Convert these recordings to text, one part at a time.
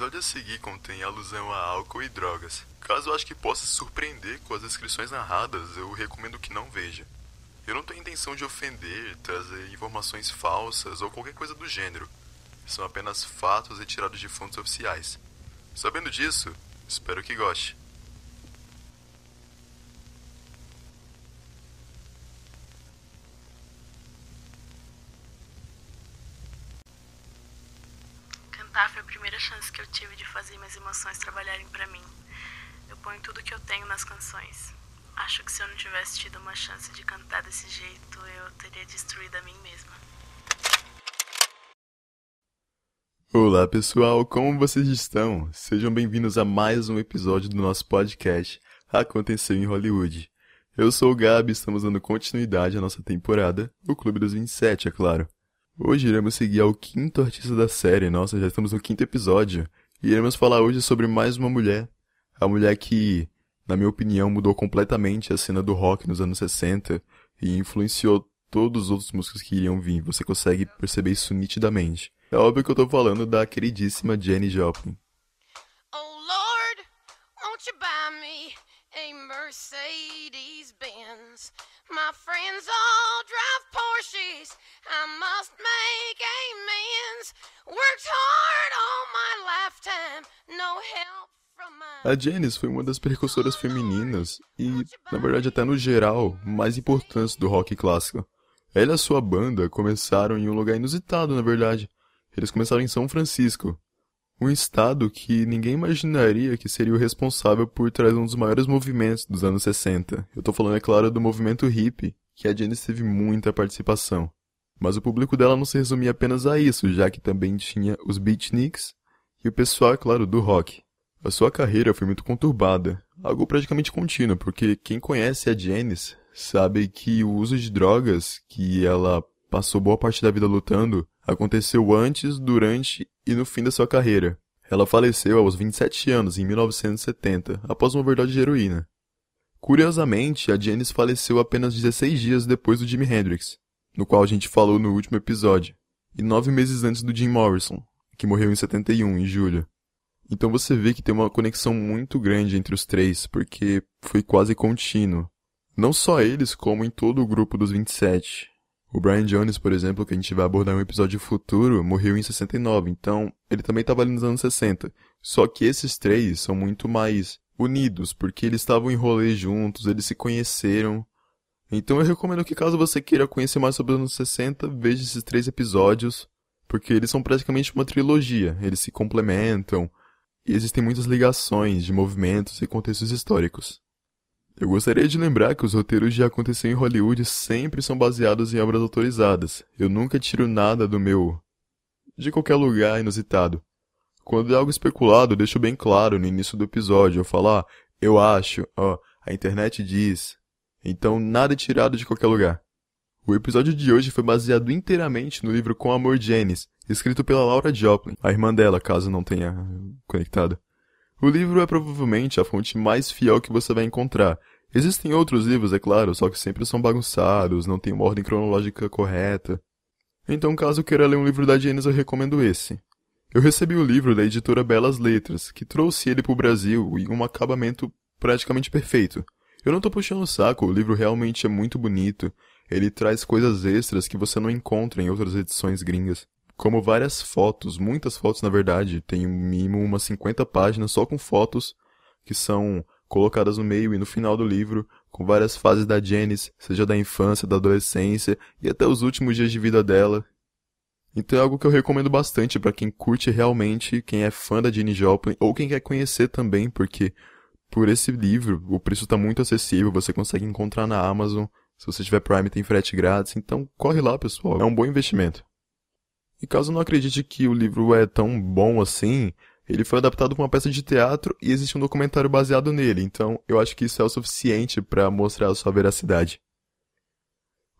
episódio a seguir contém alusão a álcool e drogas. Caso eu acho que possa se surpreender com as descrições narradas, eu recomendo que não veja. Eu não tenho intenção de ofender, trazer informações falsas ou qualquer coisa do gênero. São apenas fatos retirados de fontes oficiais. Sabendo disso, espero que goste. Cantar foi a primeira chance que eu tive de fazer minhas emoções trabalharem pra mim. Eu ponho tudo que eu tenho nas canções. Acho que se eu não tivesse tido uma chance de cantar desse jeito, eu teria destruído a mim mesma. Olá pessoal, como vocês estão? Sejam bem-vindos a mais um episódio do nosso podcast Aconteceu em Hollywood. Eu sou o Gabi e estamos dando continuidade à nossa temporada, o Clube dos 27, é claro. Hoje iremos seguir ao quinto artista da série, nossa, já estamos no quinto episódio, e iremos falar hoje sobre mais uma mulher. A mulher que, na minha opinião, mudou completamente a cena do rock nos anos 60 e influenciou todos os outros músicos que iriam vir. Você consegue perceber isso nitidamente. É óbvio que eu tô falando da queridíssima Jenny Joplin. Oh Lord, won't you buy me a Mercedes Benz? My friends all drive Porsches. I must make amends. Worked hard all my lifetime, no help from my A Janis foi uma das precursoras femininas e, na verdade, até no geral, mais importantes do rock clássico. Ela e a sua banda começaram em um lugar inusitado, na verdade. Eles começaram em São Francisco, um estado que ninguém imaginaria que seria o responsável por trazer um dos maiores movimentos dos anos 60. Eu tô falando, é claro, do movimento hippie, que a Janis teve muita participação. Mas o público dela não se resumia apenas a isso, já que também tinha os beatniks e o pessoal, é claro, do rock. A sua carreira foi muito conturbada, algo praticamente contínuo, porque quem conhece a Janis sabe que o uso de drogas que ela passou boa parte da vida lutando aconteceu antes, durante e no fim da sua carreira. Ela faleceu aos 27 anos, em 1970, após uma overdose de heroína. Curiosamente, a Janis faleceu apenas 16 dias depois do Jimi Hendrix, no qual a gente falou no último episódio, e nove meses antes do Jim Morrison, que morreu em 71, em julho. Então você vê que tem uma conexão muito grande entre os três, porque foi quase contínuo. Não só eles, como em todo o grupo dos 27. O Brian Jones, por exemplo, que a gente vai abordar em um episódio futuro, morreu em 69, então ele também estava ali nos anos 60. Só que esses três são muito mais unidos, porque eles estavam em rolê juntos, eles se conheceram. Então eu recomendo que caso você queira conhecer mais sobre os anos 60, veja esses três episódios, porque eles são praticamente uma trilogia, eles se complementam, e existem muitas ligações de movimentos e contextos históricos. Eu gostaria de lembrar que os roteiros de Aconteceu em Hollywood sempre são baseados em obras autorizadas. Eu nunca tiro nada do meu. de qualquer lugar inusitado. Quando é algo especulado, eu deixo bem claro no início do episódio. Eu falo, ah, eu acho, ó, a internet diz. Então nada é tirado de qualquer lugar. O episódio de hoje foi baseado inteiramente no livro Com Amor Janis, escrito pela Laura Joplin, a irmã dela, caso não tenha conectado. O livro é provavelmente a fonte mais fiel que você vai encontrar. Existem outros livros, é claro, só que sempre são bagunçados, não tem uma ordem cronológica correta. Então, caso queira ler um livro da Janis, eu recomendo esse. Eu recebi o livro da editora Belas Letras, que trouxe ele para o Brasil em um acabamento praticamente perfeito. Eu não tô puxando o saco, o livro realmente é muito bonito. Ele traz coisas extras que você não encontra em outras edições gringas como várias fotos, muitas fotos na verdade, tem um mínimo umas 50 páginas só com fotos que são colocadas no meio e no final do livro, com várias fases da Janice, seja da infância, da adolescência e até os últimos dias de vida dela. Então é algo que eu recomendo bastante para quem curte realmente, quem é fã da Jenny Joplin ou quem quer conhecer também, porque por esse livro o preço está muito acessível, você consegue encontrar na Amazon. Se você tiver Prime tem frete grátis, então corre lá, pessoal, é um bom investimento. E caso não acredite que o livro é tão bom assim, ele foi adaptado para uma peça de teatro e existe um documentário baseado nele, então eu acho que isso é o suficiente para mostrar a sua veracidade.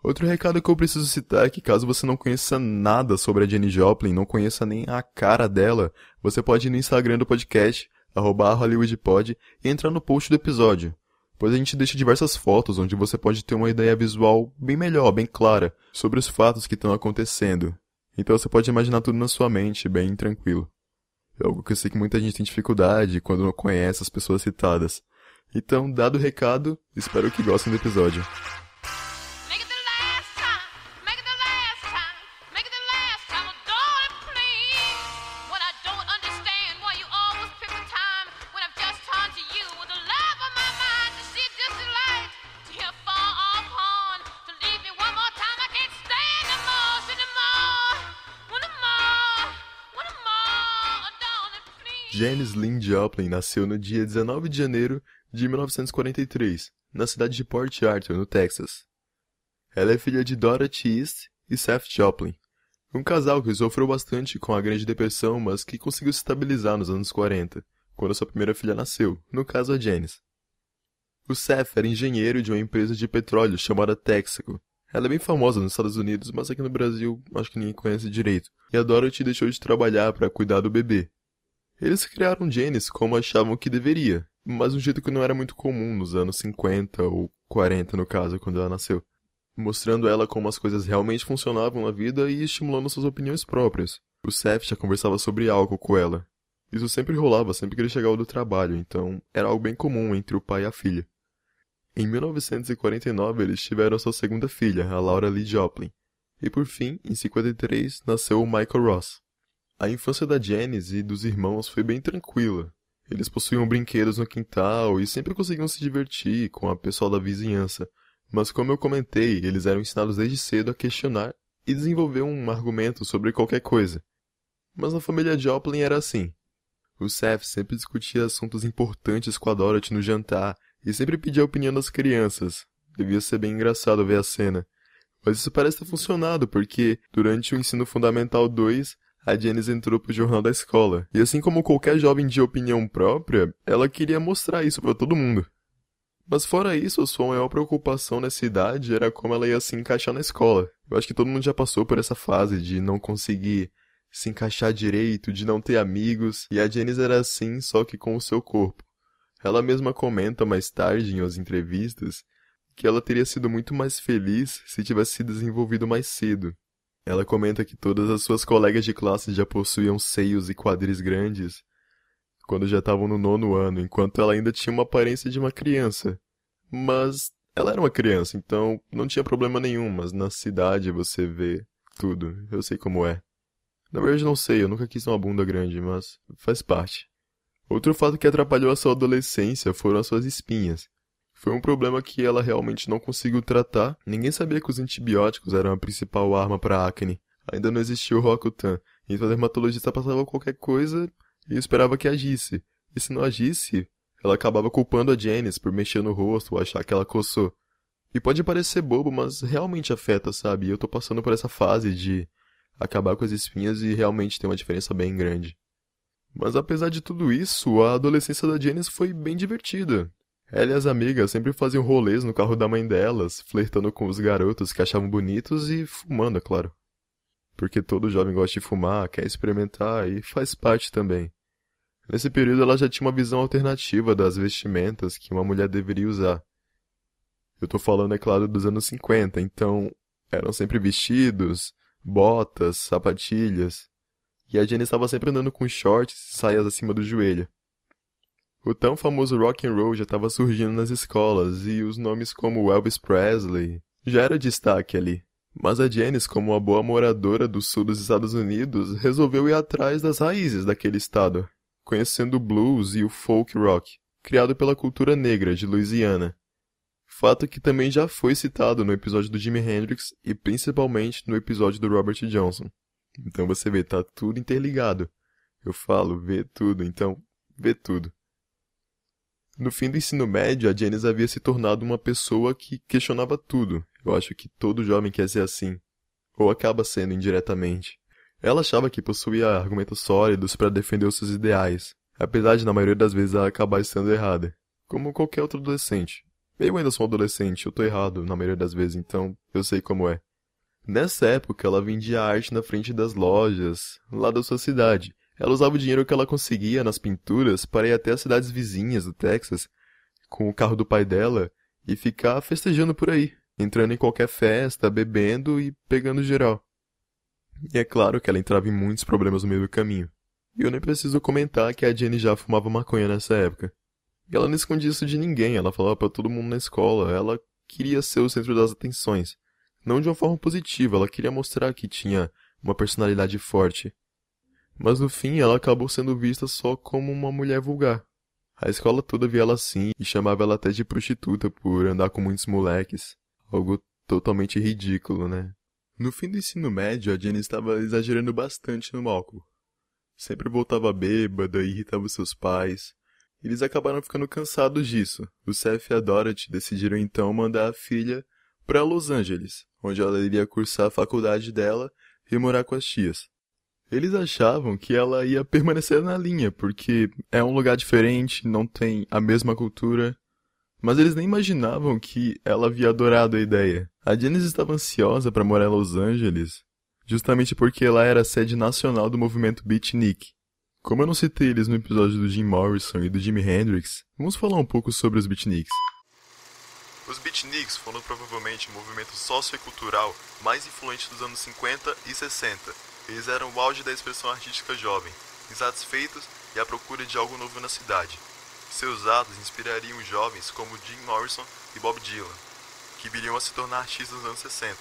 Outro recado que eu preciso citar é que caso você não conheça nada sobre a Jenny Joplin, não conheça nem a cara dela, você pode ir no Instagram do podcast, arroba HollywoodPod, e entrar no post do episódio, pois a gente deixa diversas fotos onde você pode ter uma ideia visual bem melhor, bem clara, sobre os fatos que estão acontecendo. Então você pode imaginar tudo na sua mente, bem tranquilo. É algo que eu sei que muita gente tem dificuldade quando não conhece as pessoas citadas. Então, dado o recado, espero que gostem do episódio. Joplin nasceu no dia 19 de janeiro de 1943, na cidade de Port Arthur, no Texas. Ela é filha de Dorothy East e Seth Joplin, um casal que sofreu bastante com a Grande Depressão, mas que conseguiu se estabilizar nos anos 40, quando sua primeira filha nasceu, no caso a Janis. O Seth era engenheiro de uma empresa de petróleo chamada Texaco. Ela é bem famosa nos Estados Unidos, mas aqui no Brasil acho que ninguém conhece direito. E a Dorothy deixou de trabalhar para cuidar do bebê. Eles criaram Janis como achavam que deveria, mas um jeito que não era muito comum nos anos 50 ou 40 no caso, quando ela nasceu, mostrando ela como as coisas realmente funcionavam na vida e estimulando suas opiniões próprias. O Seth já conversava sobre álcool com ela. Isso sempre rolava sempre que ele chegava do trabalho, então era algo bem comum entre o pai e a filha. Em 1949 eles tiveram sua segunda filha, a Laura Lee Joplin, e por fim, em 53, nasceu o Michael Ross. A infância da Janice e dos irmãos foi bem tranquila. Eles possuíam brinquedos no quintal e sempre conseguiam se divertir com a pessoal da vizinhança. Mas como eu comentei, eles eram ensinados desde cedo a questionar e desenvolver um argumento sobre qualquer coisa. Mas na família Joplin era assim. O Seth sempre discutia assuntos importantes com a Dorothy no jantar e sempre pedia a opinião das crianças. Devia ser bem engraçado ver a cena. Mas isso parece ter funcionado, porque durante o ensino fundamental 2, a Janice entrou pro jornal da escola. E assim como qualquer jovem de opinião própria, ela queria mostrar isso para todo mundo. Mas fora isso, sua maior preocupação nessa idade era como ela ia se encaixar na escola. Eu acho que todo mundo já passou por essa fase de não conseguir se encaixar direito, de não ter amigos, e a Janice era assim, só que com o seu corpo. Ela mesma comenta mais tarde em as entrevistas que ela teria sido muito mais feliz se tivesse se desenvolvido mais cedo. Ela comenta que todas as suas colegas de classe já possuíam seios e quadris grandes quando já estavam no nono ano, enquanto ela ainda tinha uma aparência de uma criança. Mas ela era uma criança, então não tinha problema nenhum, mas na cidade você vê tudo. Eu sei como é. Na verdade não sei, eu nunca quis uma bunda grande, mas faz parte. Outro fato que atrapalhou a sua adolescência foram as suas espinhas. Foi um problema que ela realmente não conseguiu tratar. Ninguém sabia que os antibióticos eram a principal arma para acne. Ainda não existia o Roacutan, então a dermatologista passava qualquer coisa e esperava que agisse. E se não agisse, ela acabava culpando a Janice por mexer no rosto ou achar que ela coçou. E pode parecer bobo, mas realmente afeta, sabe? Eu tô passando por essa fase de acabar com as espinhas e realmente tem uma diferença bem grande. Mas apesar de tudo isso, a adolescência da Janice foi bem divertida. Ela e as amigas sempre faziam rolês no carro da mãe delas, flertando com os garotos que achavam bonitos e fumando, é claro. Porque todo jovem gosta de fumar, quer experimentar e faz parte também. Nesse período ela já tinha uma visão alternativa das vestimentas que uma mulher deveria usar. Eu tô falando, é claro, dos anos 50, então eram sempre vestidos, botas, sapatilhas. E a Jenny estava sempre andando com shorts e saias acima do joelho. O tão famoso rock and roll já estava surgindo nas escolas e os nomes como Elvis Presley já era destaque ali. Mas a Janice, como uma boa moradora do sul dos Estados Unidos, resolveu ir atrás das raízes daquele estado conhecendo o blues e o folk rock, criado pela cultura negra de Louisiana. Fato que também já foi citado no episódio do Jimi Hendrix e principalmente no episódio do Robert Johnson. Então você vê, tá tudo interligado. Eu falo, vê tudo, então vê tudo. No fim do ensino médio, a Janice havia se tornado uma pessoa que questionava tudo. Eu acho que todo jovem quer ser assim. Ou acaba sendo indiretamente. Ela achava que possuía argumentos sólidos para defender os seus ideais, apesar de na maioria das vezes ela acabar estando errada, como qualquer outro adolescente. Eu ainda sou um adolescente, eu tô errado na maioria das vezes, então eu sei como é. Nessa época, ela vendia arte na frente das lojas, lá da sua cidade. Ela usava o dinheiro que ela conseguia nas pinturas para ir até as cidades vizinhas do Texas, com o carro do pai dela, e ficar festejando por aí, entrando em qualquer festa, bebendo e pegando geral. E é claro que ela entrava em muitos problemas no meio do caminho. E eu nem preciso comentar que a Jenny já fumava maconha nessa época. E ela não escondia isso de ninguém, ela falava para todo mundo na escola, ela queria ser o centro das atenções. Não de uma forma positiva, ela queria mostrar que tinha uma personalidade forte. Mas no fim ela acabou sendo vista só como uma mulher vulgar. A escola toda via ela assim e chamava ela até de prostituta por andar com muitos moleques. Algo totalmente ridículo, né? No fim do ensino médio, a Jenny estava exagerando bastante no álcool. Sempre voltava bêbada e irritava seus pais. Eles acabaram ficando cansados disso. O Seth e a Dorothy decidiram então mandar a filha para Los Angeles, onde ela iria cursar a faculdade dela e morar com as tias. Eles achavam que ela ia permanecer na linha, porque é um lugar diferente, não tem a mesma cultura. Mas eles nem imaginavam que ela havia adorado a ideia. A Janice estava ansiosa para morar em Los Angeles, justamente porque ela era a sede nacional do movimento beatnik. Como eu não citei eles no episódio do Jim Morrison e do Jimi Hendrix, vamos falar um pouco sobre os beatniks. Os beatniks foram provavelmente o movimento sociocultural mais influente dos anos 50 e 60. Eles eram o auge da expressão artística jovem, insatisfeitos e à procura de algo novo na cidade. Seus atos inspirariam jovens como Jim Morrison e Bob Dylan, que viriam a se tornar artistas nos anos 60.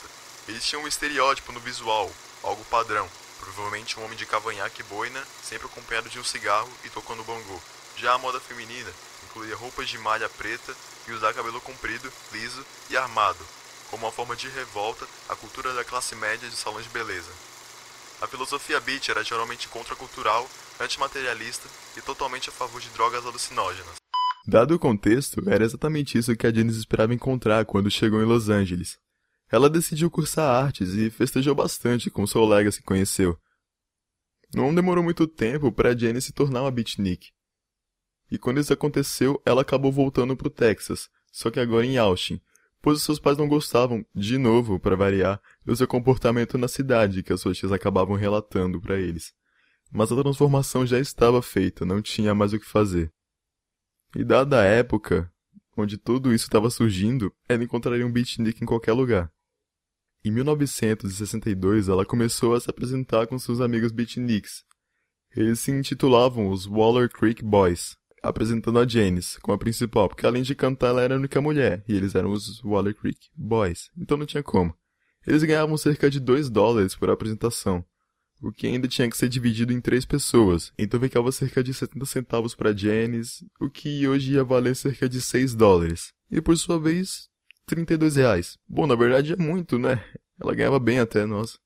Eles tinham um estereótipo no visual, algo padrão, provavelmente um homem de cavanhaque e boina, sempre acompanhado de um cigarro e tocando bongô. Já a moda feminina incluía roupas de malha preta e usar cabelo comprido, liso e armado, como uma forma de revolta à cultura da classe média de salões de beleza. A filosofia beat era geralmente contracultural, antimaterialista e totalmente a favor de drogas alucinógenas. Dado o contexto, era exatamente isso que a Janice esperava encontrar quando chegou em Los Angeles. Ela decidiu cursar artes e festejou bastante com seu colegas que conheceu. Não demorou muito tempo para Jenny se tornar uma beatnik. E quando isso aconteceu, ela acabou voltando para o Texas, só que agora em Austin, pois os seus pais não gostavam, de novo, para variar, do seu comportamento na cidade que as suas tias acabavam relatando para eles. Mas a transformação já estava feita, não tinha mais o que fazer. E dada a época onde tudo isso estava surgindo, ela encontraria um beatnik em qualquer lugar. Em 1962, ela começou a se apresentar com seus amigos beatniks. Eles se intitulavam os Waller Creek Boys, apresentando a Janice como a principal, porque além de cantar, ela era a única mulher, e eles eram os Waller Creek Boys, então não tinha como. Eles ganhavam cerca de 2 dólares por apresentação, o que ainda tinha que ser dividido em três pessoas, então ficava cerca de 70 centavos para Janice, o que hoje ia valer cerca de 6 dólares. E por sua vez, 32 reais. Bom, na verdade é muito, né? Ela ganhava bem até, nossa.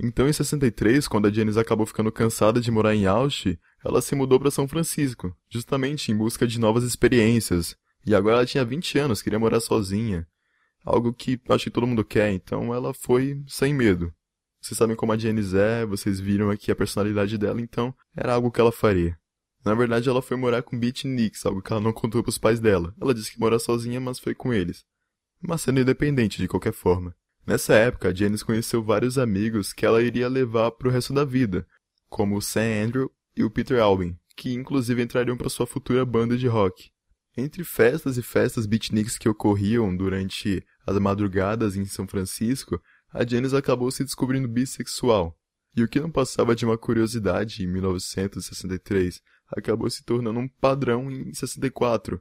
Então, em 63, quando a Janice acabou ficando cansada de morar em Austin, ela se mudou para São Francisco, justamente em busca de novas experiências. E agora ela tinha 20 anos, queria morar sozinha. Algo que acho que todo mundo quer, então ela foi sem medo. Vocês sabem como a Janice é, vocês viram aqui a personalidade dela, então era algo que ela faria. Na verdade, ela foi morar com beatniks, algo que ela não contou para os pais dela. Ela disse que mora sozinha, mas foi com eles mas sendo independente de qualquer forma. Nessa época, Janice conheceu vários amigos que ela iria levar para o resto da vida, como o Sam Andrew e o Peter Albin, que inclusive entrariam para sua futura banda de rock. Entre festas e festas beatniks que ocorriam durante as madrugadas em São Francisco, a Janice acabou se descobrindo bissexual. E o que não passava de uma curiosidade em 1963 acabou se tornando um padrão em 64,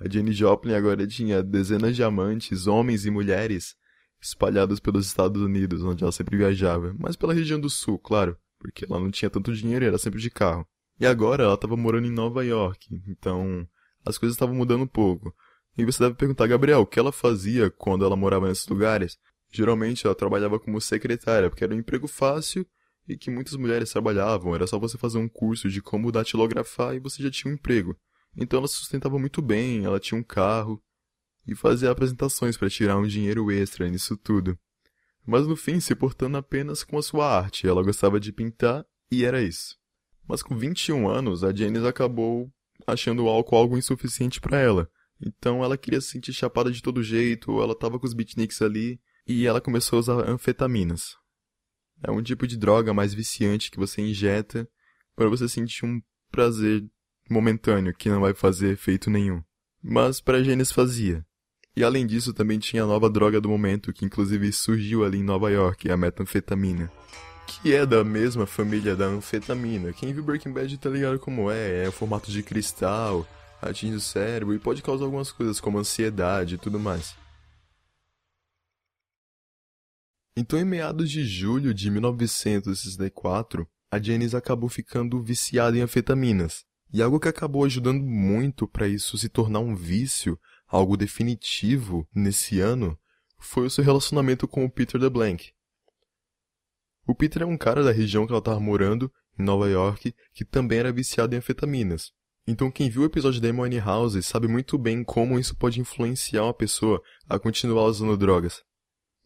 a Jenny Joplin agora tinha dezenas de amantes, homens e mulheres, espalhados pelos Estados Unidos, onde ela sempre viajava, mas pela região do sul, claro, porque ela não tinha tanto dinheiro e era sempre de carro. E agora ela estava morando em Nova York, então as coisas estavam mudando um pouco. E você deve perguntar, Gabriel, o que ela fazia quando ela morava nesses lugares? Geralmente ela trabalhava como secretária, porque era um emprego fácil e que muitas mulheres trabalhavam. Era só você fazer um curso de como datilografar e você já tinha um emprego. Então ela se sustentava muito bem, ela tinha um carro e fazia apresentações para tirar um dinheiro extra nisso tudo. Mas no fim se portando apenas com a sua arte, ela gostava de pintar e era isso. Mas com 21 anos, a Janice acabou achando o álcool algo insuficiente para ela. Então ela queria se sentir chapada de todo jeito, ela tava com os beatniks ali e ela começou a usar anfetaminas. É um tipo de droga mais viciante que você injeta para você sentir um prazer momentâneo que não vai fazer efeito nenhum. Mas para Gênesis fazia. E além disso também tinha a nova droga do momento que inclusive surgiu ali em Nova York, a metanfetamina. que é da mesma família da anfetamina. Quem viu Breaking Bad tá ligado como é, é o formato de cristal, atinge o cérebro e pode causar algumas coisas como ansiedade e tudo mais. Então, em meados de julho de 1964, a Janice acabou ficando viciada em anfetaminas. E algo que acabou ajudando muito para isso se tornar um vício, algo definitivo nesse ano, foi o seu relacionamento com o Peter DeBlank. O Peter é um cara da região que ela estava morando, em Nova York, que também era viciado em anfetaminas. Então quem viu o episódio da Money House sabe muito bem como isso pode influenciar uma pessoa a continuar usando drogas.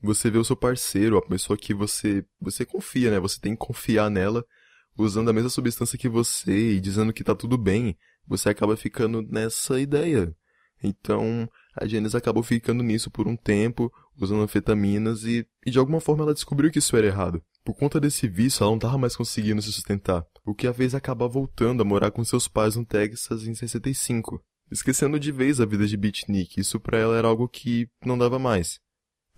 Você vê o seu parceiro, a pessoa que você você confia, né? Você tem que confiar nela, usando a mesma substância que você e dizendo que tá tudo bem, você acaba ficando nessa ideia. Então, a Janice acabou ficando nisso por um tempo, usando anfetaminas e, e de alguma forma ela descobriu que isso era errado. Por conta desse vício, ela não estava mais conseguindo se sustentar, o que a fez acabar voltando a morar com seus pais no Texas em 65, esquecendo de vez a vida de beatnik, isso para ela era algo que não dava mais.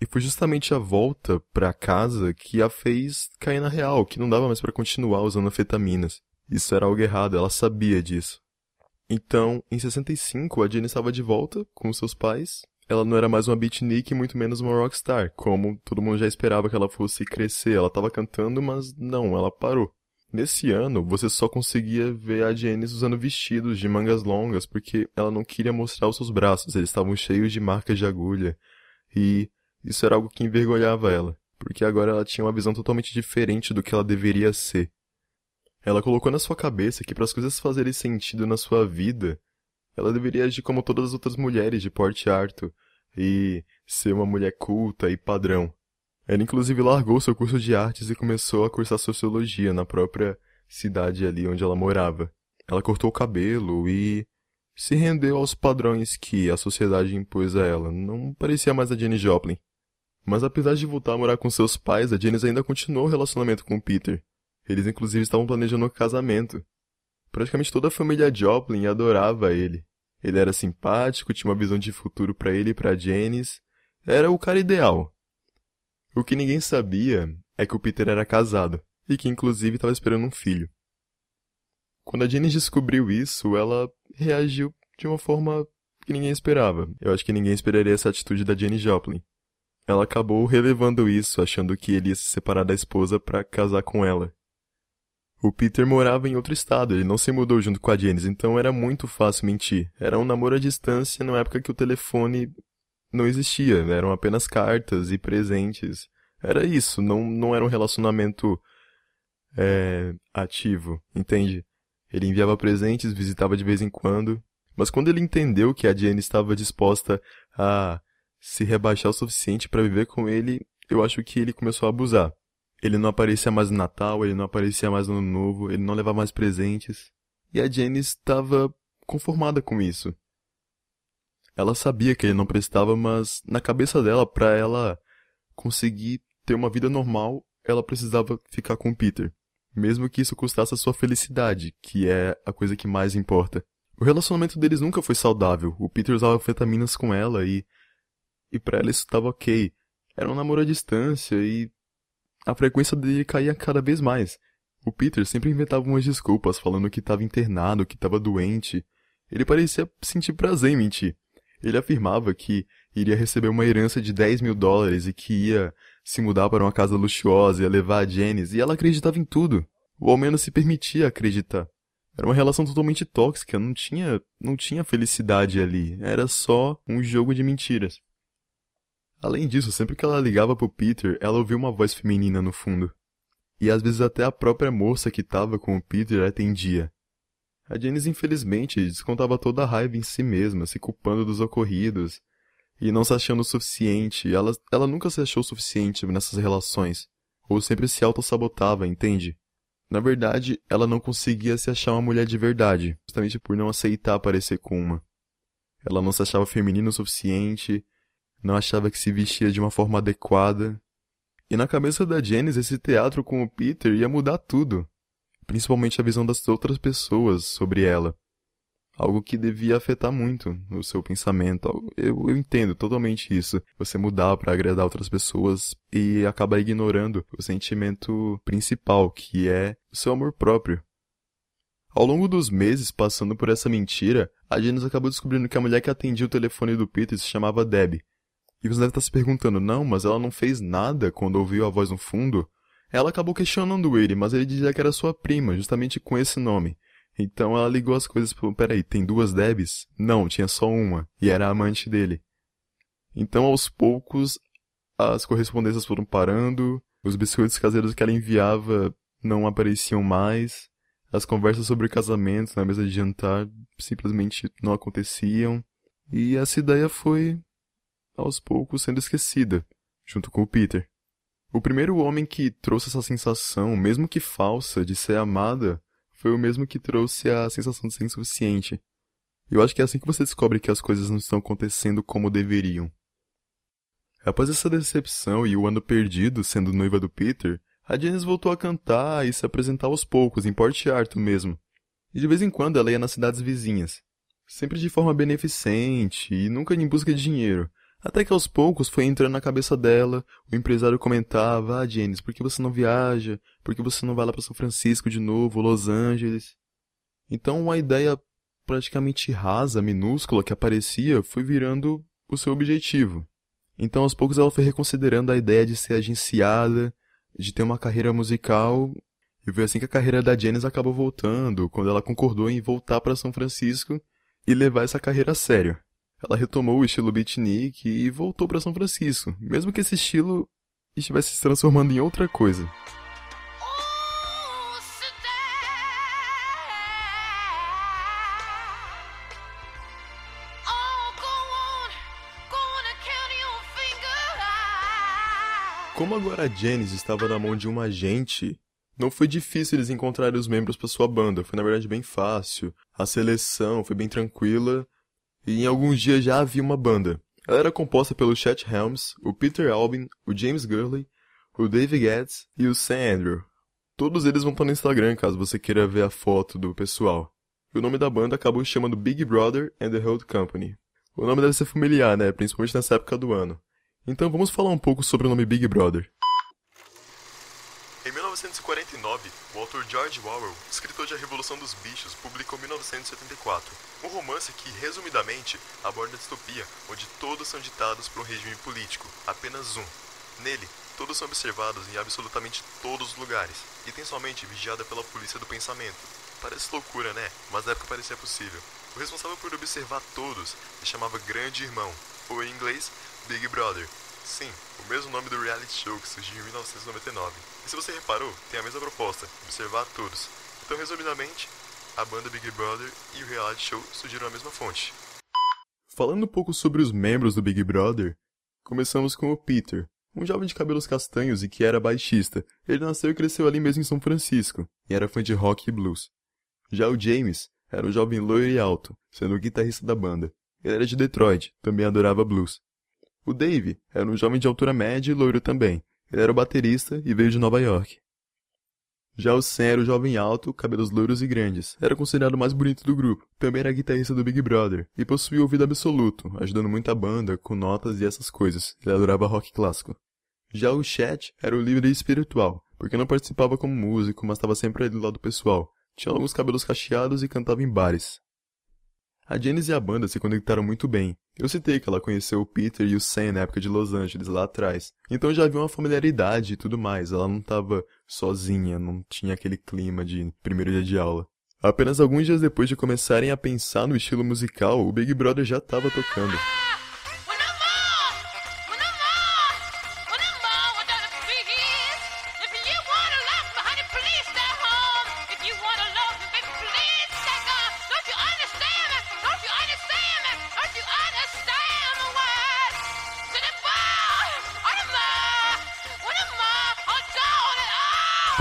E foi justamente a volta para casa que a fez cair na real, que não dava mais para continuar usando anfetaminas. Isso era algo errado, ela sabia disso. Então, em 65, a Jenny estava de volta com seus pais ela não era mais uma beatnik, muito menos uma rockstar, como todo mundo já esperava que ela fosse crescer. Ela estava cantando, mas não, ela parou. Nesse ano, você só conseguia ver a Janice usando vestidos de mangas longas porque ela não queria mostrar os seus braços, eles estavam cheios de marcas de agulha. E isso era algo que envergonhava ela, porque agora ela tinha uma visão totalmente diferente do que ela deveria ser. Ela colocou na sua cabeça que para as coisas fazerem sentido na sua vida, ela deveria agir como todas as outras mulheres de porte alto e ser uma mulher culta e padrão. Ela inclusive largou seu curso de artes e começou a cursar sociologia na própria cidade ali onde ela morava. Ela cortou o cabelo e se rendeu aos padrões que a sociedade impôs a ela. Não parecia mais a Jenny Joplin. Mas apesar de voltar a morar com seus pais, a Janice ainda continuou o relacionamento com Peter. Eles inclusive estavam planejando um casamento. Praticamente toda a família Joplin adorava ele. Ele era simpático, tinha uma visão de futuro para ele e para Janice. Era o cara ideal. O que ninguém sabia é que o Peter era casado e que inclusive estava esperando um filho. Quando a Janice descobriu isso, ela reagiu de uma forma que ninguém esperava. Eu acho que ninguém esperaria essa atitude da Jenny Joplin. Ela acabou relevando isso, achando que ele ia se separar da esposa para casar com ela. O Peter morava em outro estado, ele não se mudou junto com a Janice, então era muito fácil mentir. Era um namoro à distância na época que o telefone não existia, eram apenas cartas e presentes. Era isso, não, não era um relacionamento é, ativo, entende? Ele enviava presentes, visitava de vez em quando, mas quando ele entendeu que a Jane estava disposta a se rebaixar o suficiente para viver com ele, eu acho que ele começou a abusar. Ele não aparecia mais no Natal, ele não aparecia mais no Ano Novo, ele não levava mais presentes. E a Jenny estava conformada com isso. Ela sabia que ele não prestava, mas na cabeça dela, para ela conseguir ter uma vida normal, ela precisava ficar com Peter, mesmo que isso custasse a sua felicidade, que é a coisa que mais importa. O relacionamento deles nunca foi saudável. O Peter usava anfetaminas com ela e e para ela isso estava ok. Era um namoro à distância e a frequência dele caía cada vez mais. O Peter sempre inventava umas desculpas, falando que estava internado, que estava doente. Ele parecia sentir prazer em mentir. Ele afirmava que iria receber uma herança de 10 mil dólares e que ia se mudar para uma casa luxuosa, ia levar a Janice, e ela acreditava em tudo. Ou ao menos se permitia acreditar. Era uma relação totalmente tóxica, não tinha, não tinha felicidade ali, era só um jogo de mentiras. Além disso, sempre que ela ligava pro Peter, ela ouvia uma voz feminina no fundo. E às vezes até a própria moça que estava com o Peter atendia. A Janice infelizmente descontava toda a raiva em si mesma, se culpando dos ocorridos, e não se achando o suficiente. Ela, ela nunca se achou o suficiente nessas relações, ou sempre se auto-sabotava, entende? Na verdade, ela não conseguia se achar uma mulher de verdade, justamente por não aceitar parecer com uma. Ela não se achava feminina o suficiente, não achava que se vestia de uma forma adequada. E na cabeça da Janice, esse teatro com o Peter ia mudar tudo, principalmente a visão das outras pessoas sobre ela. algo que devia afetar muito o seu pensamento. Eu, eu entendo totalmente isso. Você mudar para agradar outras pessoas e acabar ignorando o sentimento principal, que é o seu amor próprio. Ao longo dos meses passando por essa mentira, a Janice acabou descobrindo que a mulher que atendia o telefone do Peter se chamava Debbie. E você deve estar se perguntando, não, mas ela não fez nada quando ouviu a voz no fundo? Ela acabou questionando ele, mas ele dizia que era sua prima, justamente com esse nome. Então ela ligou as coisas pro. Peraí, tem duas Debs? Não, tinha só uma. E era a amante dele. Então aos poucos as correspondências foram parando, os biscoitos caseiros que ela enviava não apareciam mais, as conversas sobre casamento na mesa de jantar simplesmente não aconteciam, e essa ideia foi aos poucos sendo esquecida, junto com o Peter. O primeiro homem que trouxe essa sensação, mesmo que falsa, de ser amada, foi o mesmo que trouxe a sensação de ser insuficiente. Eu acho que é assim que você descobre que as coisas não estão acontecendo como deveriam. Após essa decepção e o ano perdido sendo noiva do Peter, a Janice voltou a cantar e se apresentar aos poucos, em Port Arthur mesmo. E de vez em quando ela ia nas cidades vizinhas. Sempre de forma beneficente e nunca em busca de dinheiro. Até que aos poucos foi entrando na cabeça dela, o empresário comentava, ah, Janice, por que você não viaja? Por que você não vai lá para São Francisco de novo, Los Angeles? Então uma ideia praticamente rasa, minúscula que aparecia, foi virando o seu objetivo. Então aos poucos ela foi reconsiderando a ideia de ser agenciada, de ter uma carreira musical, e foi assim que a carreira da Janice acabou voltando, quando ela concordou em voltar para São Francisco e levar essa carreira a sério ela retomou o estilo beatnik e voltou para São Francisco, mesmo que esse estilo estivesse se transformando em outra coisa. Como agora a Janice estava na mão de um agente, não foi difícil eles encontrarem os membros para sua banda, foi na verdade bem fácil. A seleção foi bem tranquila e em alguns dias já havia uma banda. Ela era composta pelo Chet Helms, o Peter Albin, o James Gurley, o Dave Getz e o Sam Andrew. Todos eles vão estar no Instagram caso você queira ver a foto do pessoal. E o nome da banda acabou chamando Big Brother and the Hold Company. O nome deve ser familiar, né? Principalmente nessa época do ano. Então vamos falar um pouco sobre o nome Big Brother. Em 1949, o autor George Orwell, escritor de A Revolução dos Bichos, publicou 1974, um romance que, resumidamente, aborda a distopia, onde todos são ditados por um regime político, apenas um. Nele, todos são observados em absolutamente todos os lugares, e tem somente vigiada pela polícia do pensamento. Parece loucura, né? Mas na época parecia possível. O responsável por observar todos se chamava Grande Irmão, ou em inglês, Big Brother, Sim, o mesmo nome do reality show que surgiu em 1999. E se você reparou, tem a mesma proposta, observar todos. Então, resumidamente, a banda Big Brother e o reality show surgiram na mesma fonte. Falando um pouco sobre os membros do Big Brother, começamos com o Peter, um jovem de cabelos castanhos e que era baixista. Ele nasceu e cresceu ali mesmo em São Francisco, e era fã de rock e blues. Já o James era um jovem loiro e alto, sendo o guitarrista da banda. Ele era de Detroit, também adorava blues. O Dave era um jovem de altura média e loiro também. Ele era o baterista e veio de Nova York. Já o Sam era o jovem alto, cabelos loiros e grandes. Era considerado o mais bonito do grupo. Também era guitarrista do Big Brother. E possuía ouvido absoluto, ajudando muito a banda com notas e essas coisas. Ele adorava rock clássico. Já o Chet era o líder espiritual, porque não participava como músico, mas estava sempre ali do lado pessoal. Tinha alguns cabelos cacheados e cantava em bares. A Janice e a banda se conectaram muito bem. Eu citei que ela conheceu o Peter e o Sam na época de Los Angeles, lá atrás. Então já havia uma familiaridade e tudo mais. Ela não estava sozinha, não tinha aquele clima de primeiro dia de aula. Apenas alguns dias depois de começarem a pensar no estilo musical, o Big Brother já estava tocando.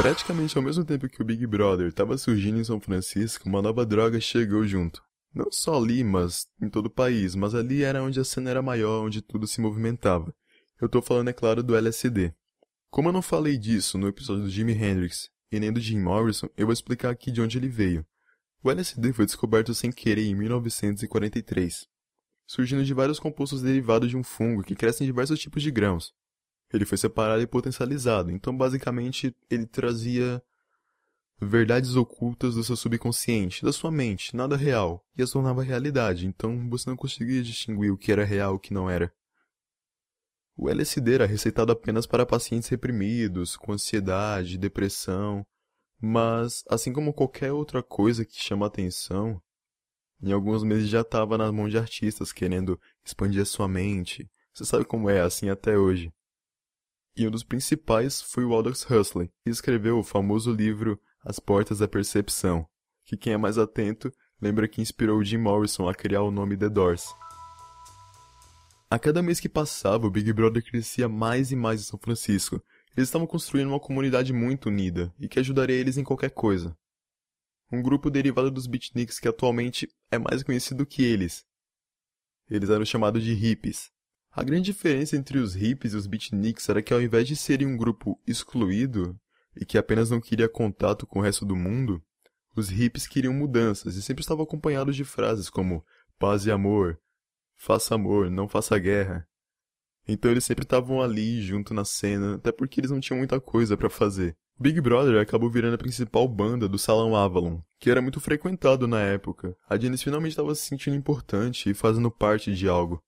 Praticamente ao mesmo tempo que o Big Brother estava surgindo em São Francisco, uma nova droga chegou junto. Não só ali, mas em todo o país, mas ali era onde a cena era maior, onde tudo se movimentava. Eu estou falando, é claro, do LSD. Como eu não falei disso no episódio do Jimi Hendrix e nem do Jim Morrison, eu vou explicar aqui de onde ele veio. O LSD foi descoberto sem querer em 1943, surgindo de vários compostos derivados de um fungo que cresce em diversos tipos de grãos. Ele foi separado e potencializado, então basicamente ele trazia verdades ocultas do seu subconsciente, da sua mente, nada real, e as tornava realidade, então você não conseguia distinguir o que era real e o que não era. O LSD era receitado apenas para pacientes reprimidos, com ansiedade, depressão, mas, assim como qualquer outra coisa que chama atenção, em alguns meses já estava nas mãos de artistas querendo expandir a sua mente. Você sabe como é, assim até hoje. E um dos principais foi o Aldous Huxley, que escreveu o famoso livro As Portas da Percepção, que quem é mais atento lembra que inspirou Jim Morrison a criar o nome The Doors. A cada mês que passava, o Big Brother crescia mais e mais em São Francisco. Eles estavam construindo uma comunidade muito unida e que ajudaria eles em qualquer coisa. Um grupo derivado dos beatniks que atualmente é mais conhecido que eles. Eles eram chamados de hippies. A grande diferença entre os hippies e os beatniks era que ao invés de serem um grupo excluído e que apenas não queria contato com o resto do mundo, os hippies queriam mudanças e sempre estavam acompanhados de frases como paz e amor, faça amor, não faça guerra. Então eles sempre estavam ali, junto na cena, até porque eles não tinham muita coisa para fazer. Big Brother acabou virando a principal banda do Salão Avalon, que era muito frequentado na época. A Janice finalmente estava se sentindo importante e fazendo parte de algo.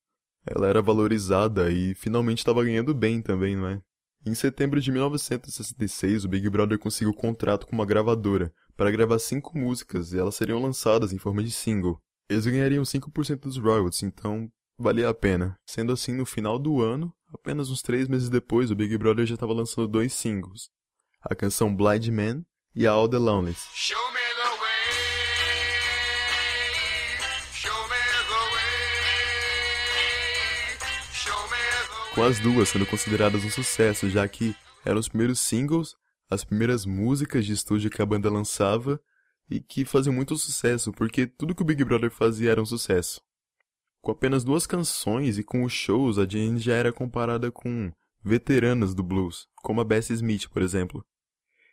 Ela era valorizada e finalmente estava ganhando bem também, não é? Em setembro de 1966, o Big Brother conseguiu contrato com uma gravadora para gravar cinco músicas e elas seriam lançadas em forma de single. Eles ganhariam 5% dos royalties, então valia a pena. Sendo assim, no final do ano, apenas uns três meses depois, o Big Brother já estava lançando dois singles. A canção Blind Man e a All the Lonelies. Com as duas sendo consideradas um sucesso, já que eram os primeiros singles, as primeiras músicas de estúdio que a banda lançava e que faziam muito sucesso, porque tudo que o Big Brother fazia era um sucesso. Com apenas duas canções e com os shows, a Jane já era comparada com veteranas do blues, como a Bessie Smith, por exemplo.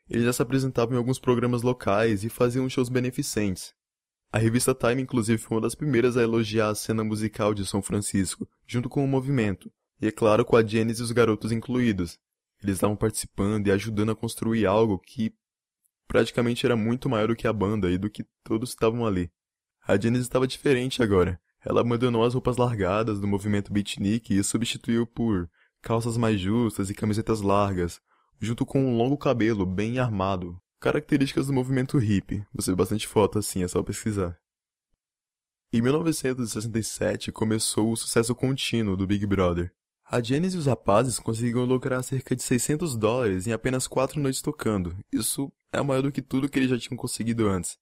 Eles já se apresentavam em alguns programas locais e faziam shows beneficentes. A revista Time, inclusive, foi uma das primeiras a elogiar a cena musical de São Francisco, junto com o movimento, e é claro com a Janice e os garotos incluídos. Eles estavam participando e ajudando a construir algo que praticamente era muito maior do que a banda e do que todos estavam ali. A Janice estava diferente agora. Ela abandonou as roupas largadas do movimento beatnik e substituiu por calças mais justas e camisetas largas, junto com um longo cabelo bem armado. Características do movimento hippie. Você vê bastante foto assim, é só pesquisar. Em 1967 começou o sucesso contínuo do Big Brother. A Janice e os rapazes conseguiram lucrar cerca de 600 dólares em apenas quatro noites tocando. Isso é maior do que tudo que eles já tinham conseguido antes.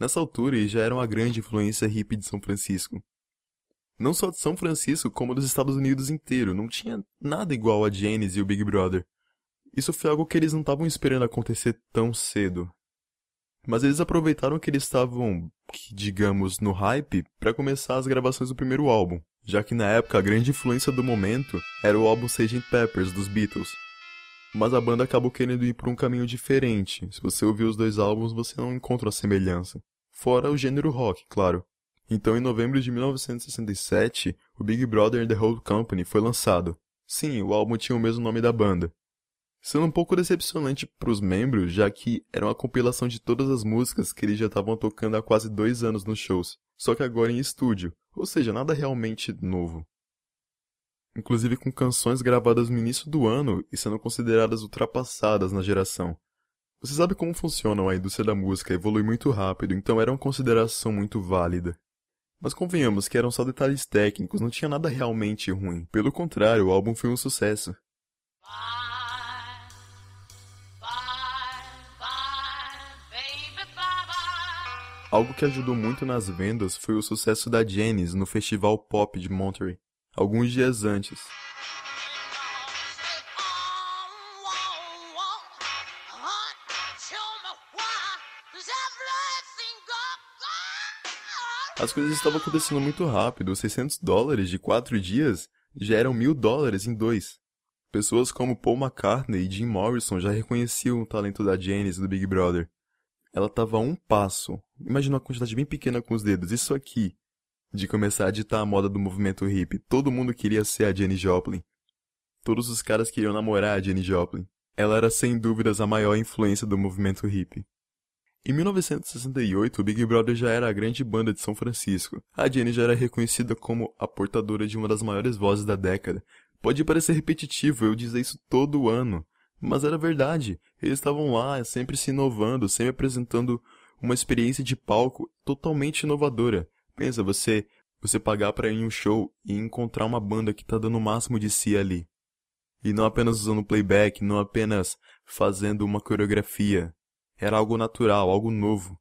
Nessa altura, eles já eram a grande influência hippie de São Francisco. Não só de São Francisco, como dos Estados Unidos inteiro. Não tinha nada igual a Janice e o Big Brother. Isso foi algo que eles não estavam esperando acontecer tão cedo. Mas eles aproveitaram que eles estavam, digamos, no hype para começar as gravações do primeiro álbum, já que na época a grande influência do momento era o álbum Sgt. Peppers dos Beatles. Mas a banda acabou querendo ir por um caminho diferente. Se você ouvir os dois álbuns, você não encontra uma semelhança. Fora o gênero rock, claro. Então, em novembro de 1967, o Big Brother and the Whole Company foi lançado. Sim, o álbum tinha o mesmo nome da banda. Sendo um pouco decepcionante para os membros, já que era uma compilação de todas as músicas que eles já estavam tocando há quase dois anos nos shows, só que agora em estúdio, ou seja, nada realmente novo. Inclusive com canções gravadas no início do ano e sendo consideradas ultrapassadas na geração. Você sabe como funciona a indústria da música, evolui muito rápido, então era uma consideração muito válida. Mas convenhamos que eram só detalhes técnicos, não tinha nada realmente ruim. Pelo contrário, o álbum foi um sucesso. Algo que ajudou muito nas vendas foi o sucesso da Janis no Festival Pop de Monterey, alguns dias antes. As coisas estavam acontecendo muito rápido, 600 dólares de 4 dias já eram mil dólares em dois. Pessoas como Paul McCartney e Jim Morrison já reconheciam o talento da Janis do Big Brother. Ela tava a um passo, imagina uma quantidade bem pequena com os dedos, isso aqui, de começar a ditar a moda do movimento hippie. Todo mundo queria ser a Jenny Joplin. Todos os caras queriam namorar a Jenny Joplin. Ela era sem dúvidas a maior influência do movimento hippie. Em 1968, o Big Brother já era a grande banda de São Francisco. A Jenny já era reconhecida como a portadora de uma das maiores vozes da década. Pode parecer repetitivo eu dizer isso todo ano, mas era verdade. Eles estavam lá, sempre se inovando, sempre apresentando uma experiência de palco totalmente inovadora. Pensa, você você pagar para ir em um show e encontrar uma banda que tá dando o máximo de si ali. E não apenas usando playback, não apenas fazendo uma coreografia. Era algo natural, algo novo.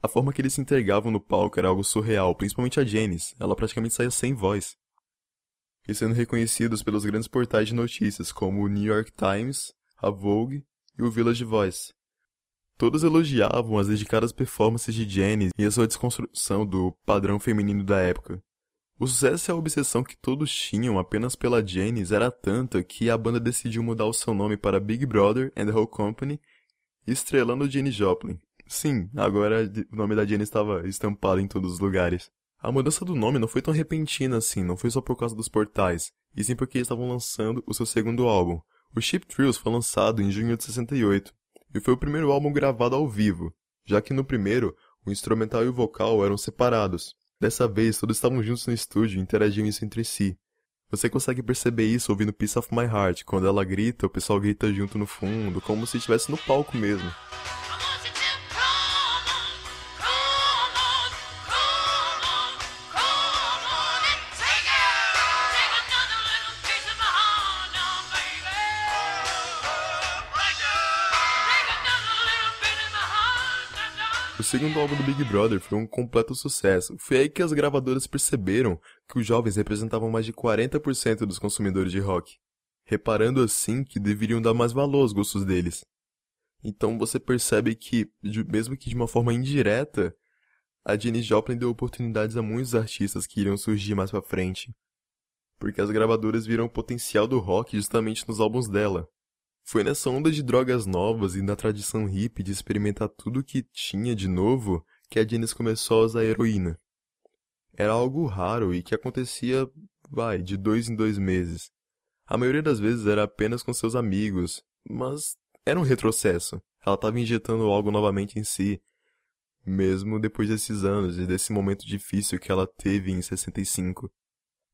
A forma que eles se entregavam no palco era algo surreal, principalmente a Janice. Ela praticamente saía sem voz. E sendo reconhecidos pelos grandes portais de notícias como o New York Times, a Vogue e o Village Voice. Todos elogiavam as dedicadas performances de Jenny e a sua desconstrução do padrão feminino da época. O sucesso e a obsessão que todos tinham apenas pela Janice era tanta que a banda decidiu mudar o seu nome para Big Brother and the Whole Company, estrelando Jenny Joplin. Sim, agora o nome da Jenny estava estampado em todos os lugares. A mudança do nome não foi tão repentina assim, não foi só por causa dos portais, e sim porque eles estavam lançando o seu segundo álbum. O Chip Thrills foi lançado em junho de 68, e foi o primeiro álbum gravado ao vivo, já que no primeiro, o instrumental e o vocal eram separados. Dessa vez, todos estavam juntos no estúdio e interagiam isso entre si. Você consegue perceber isso ouvindo Piece of My Heart, quando ela grita, o pessoal grita junto no fundo, como se estivesse no palco mesmo. Segundo álbum do Big Brother foi um completo sucesso. Foi aí que as gravadoras perceberam que os jovens representavam mais de 40% dos consumidores de rock, reparando assim que deveriam dar mais valor aos gostos deles. Então você percebe que, mesmo que de uma forma indireta, a Jenny Joplin deu oportunidades a muitos artistas que iriam surgir mais para frente. Porque as gravadoras viram o potencial do rock justamente nos álbuns dela. Foi nessa onda de drogas novas e na tradição hippie de experimentar tudo o que tinha de novo que a Janice começou a usar heroína. Era algo raro e que acontecia, vai, de dois em dois meses. A maioria das vezes era apenas com seus amigos, mas era um retrocesso. Ela estava injetando algo novamente em si, mesmo depois desses anos e desse momento difícil que ela teve em 65.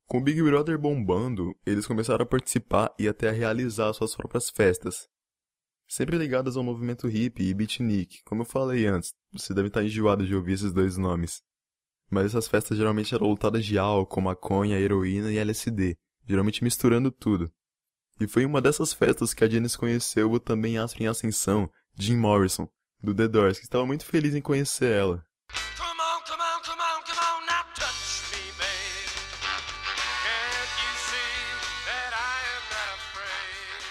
Com o Big Brother bombando, eles começaram a participar e até a realizar suas próprias festas. Sempre ligadas ao movimento hippie e beatnik, como eu falei antes, você deve estar enjoado de ouvir esses dois nomes. Mas essas festas geralmente eram lotadas de álcool, maconha, heroína e LSD, geralmente misturando tudo. E foi em uma dessas festas que a Janice conheceu o também astro em ascensão, Jim Morrison, do The Doors, que estava muito feliz em conhecer ela.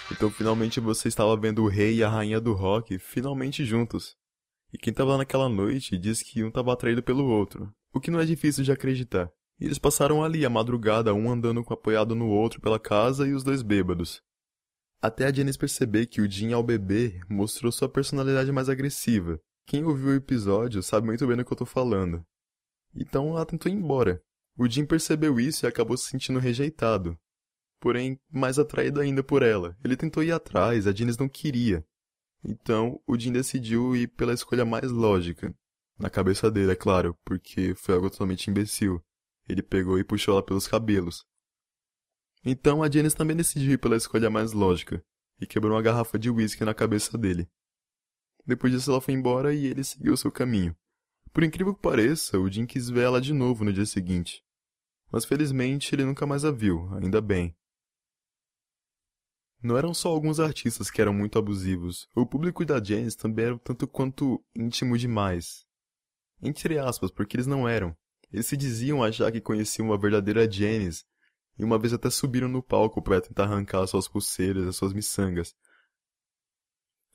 Então finalmente você estava vendo o rei e a rainha do rock finalmente juntos. E quem estava naquela noite disse que um estava atraído pelo outro, o que não é difícil de acreditar. E eles passaram ali a madrugada, um andando apoiado no outro pela casa e os dois bêbados. Até a Janice perceber que o Jim ao beber mostrou sua personalidade mais agressiva. Quem ouviu o episódio sabe muito bem do que eu tô falando. Então ela tentou ir embora. O Jim percebeu isso e acabou se sentindo rejeitado porém mais atraído ainda por ela. Ele tentou ir atrás, a Janice não queria. Então, o Jim decidiu ir pela escolha mais lógica. Na cabeça dele, é claro, porque foi algo totalmente imbecil. Ele pegou e puxou ela pelos cabelos. Então, a Janice também decidiu ir pela escolha mais lógica, e quebrou uma garrafa de uísque na cabeça dele. Depois disso, ela foi embora e ele seguiu seu caminho. Por incrível que pareça, o Jim quis ver ela de novo no dia seguinte. Mas felizmente ele nunca mais a viu, ainda bem. Não eram só alguns artistas que eram muito abusivos. O público da Janis também era tanto quanto íntimo demais. Entre aspas, porque eles não eram. Eles se diziam achar que conheciam uma verdadeira Janis, e uma vez até subiram no palco para tentar arrancar suas pulseiras e suas miçangas.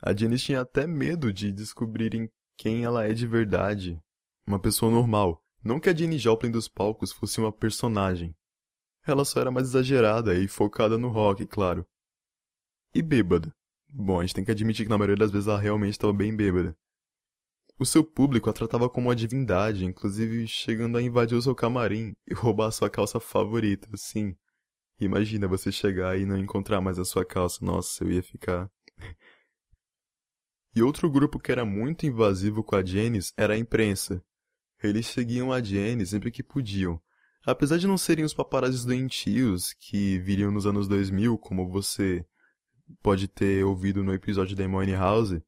A Janis tinha até medo de descobrirem quem ela é de verdade. Uma pessoa normal. Não que a Jenny Joplin dos palcos fosse uma personagem. Ela só era mais exagerada e focada no rock, claro e bêbada. Bom, a gente tem que admitir que na maioria das vezes ela realmente estava bem bêbada. O seu público a tratava como uma divindade, inclusive chegando a invadir o seu camarim e roubar a sua calça favorita, sim. Imagina você chegar e não encontrar mais a sua calça, nossa, eu ia ficar... e outro grupo que era muito invasivo com a Janice era a imprensa. Eles seguiam a Janice sempre que podiam. Apesar de não serem os paparazzis doentios que viriam nos anos 2000, como você pode ter ouvido no episódio da Money House,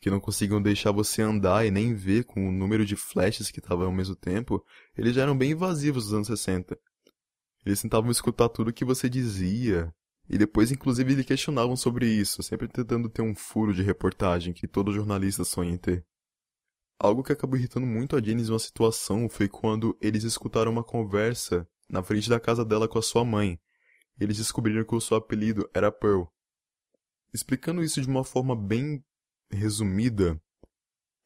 que não conseguiam deixar você andar e nem ver com o número de flashes que estavam ao mesmo tempo, eles já eram bem invasivos nos anos 60. Eles tentavam escutar tudo que você dizia, e depois inclusive lhe questionavam sobre isso, sempre tentando ter um furo de reportagem que todo jornalista sonha em ter. Algo que acabou irritando muito a Janice em uma situação foi quando eles escutaram uma conversa na frente da casa dela com a sua mãe. Eles descobriram que o seu apelido era Pearl. Explicando isso de uma forma bem resumida,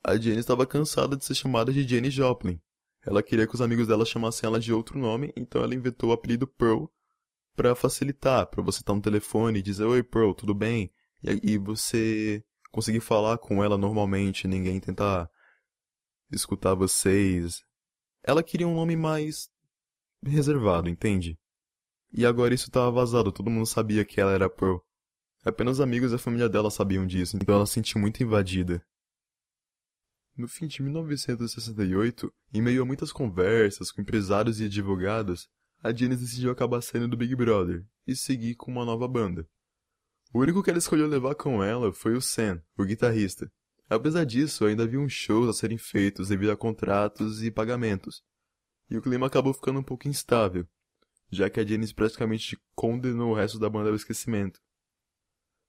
a Jenny estava cansada de ser chamada de Jenny Joplin. Ela queria que os amigos dela chamassem ela de outro nome, então ela inventou o apelido Pearl para facilitar, para você estar no telefone e dizer oi Pearl, tudo bem? E aí você conseguir falar com ela normalmente, ninguém tentar escutar vocês. Ela queria um nome mais reservado, entende? E agora isso estava vazado, todo mundo sabia que ela era Pearl. Apenas amigos e a família dela sabiam disso, então ela se sentiu muito invadida. No fim de 1968, em meio a muitas conversas com empresários e advogados, a Janice decidiu acabar saindo do Big Brother e seguir com uma nova banda. O único que ela escolheu levar com ela foi o Sam, o guitarrista. Apesar disso, ainda havia uns shows a serem feitos devido a contratos e pagamentos. E o clima acabou ficando um pouco instável, já que a Janice praticamente condenou o resto da banda ao esquecimento.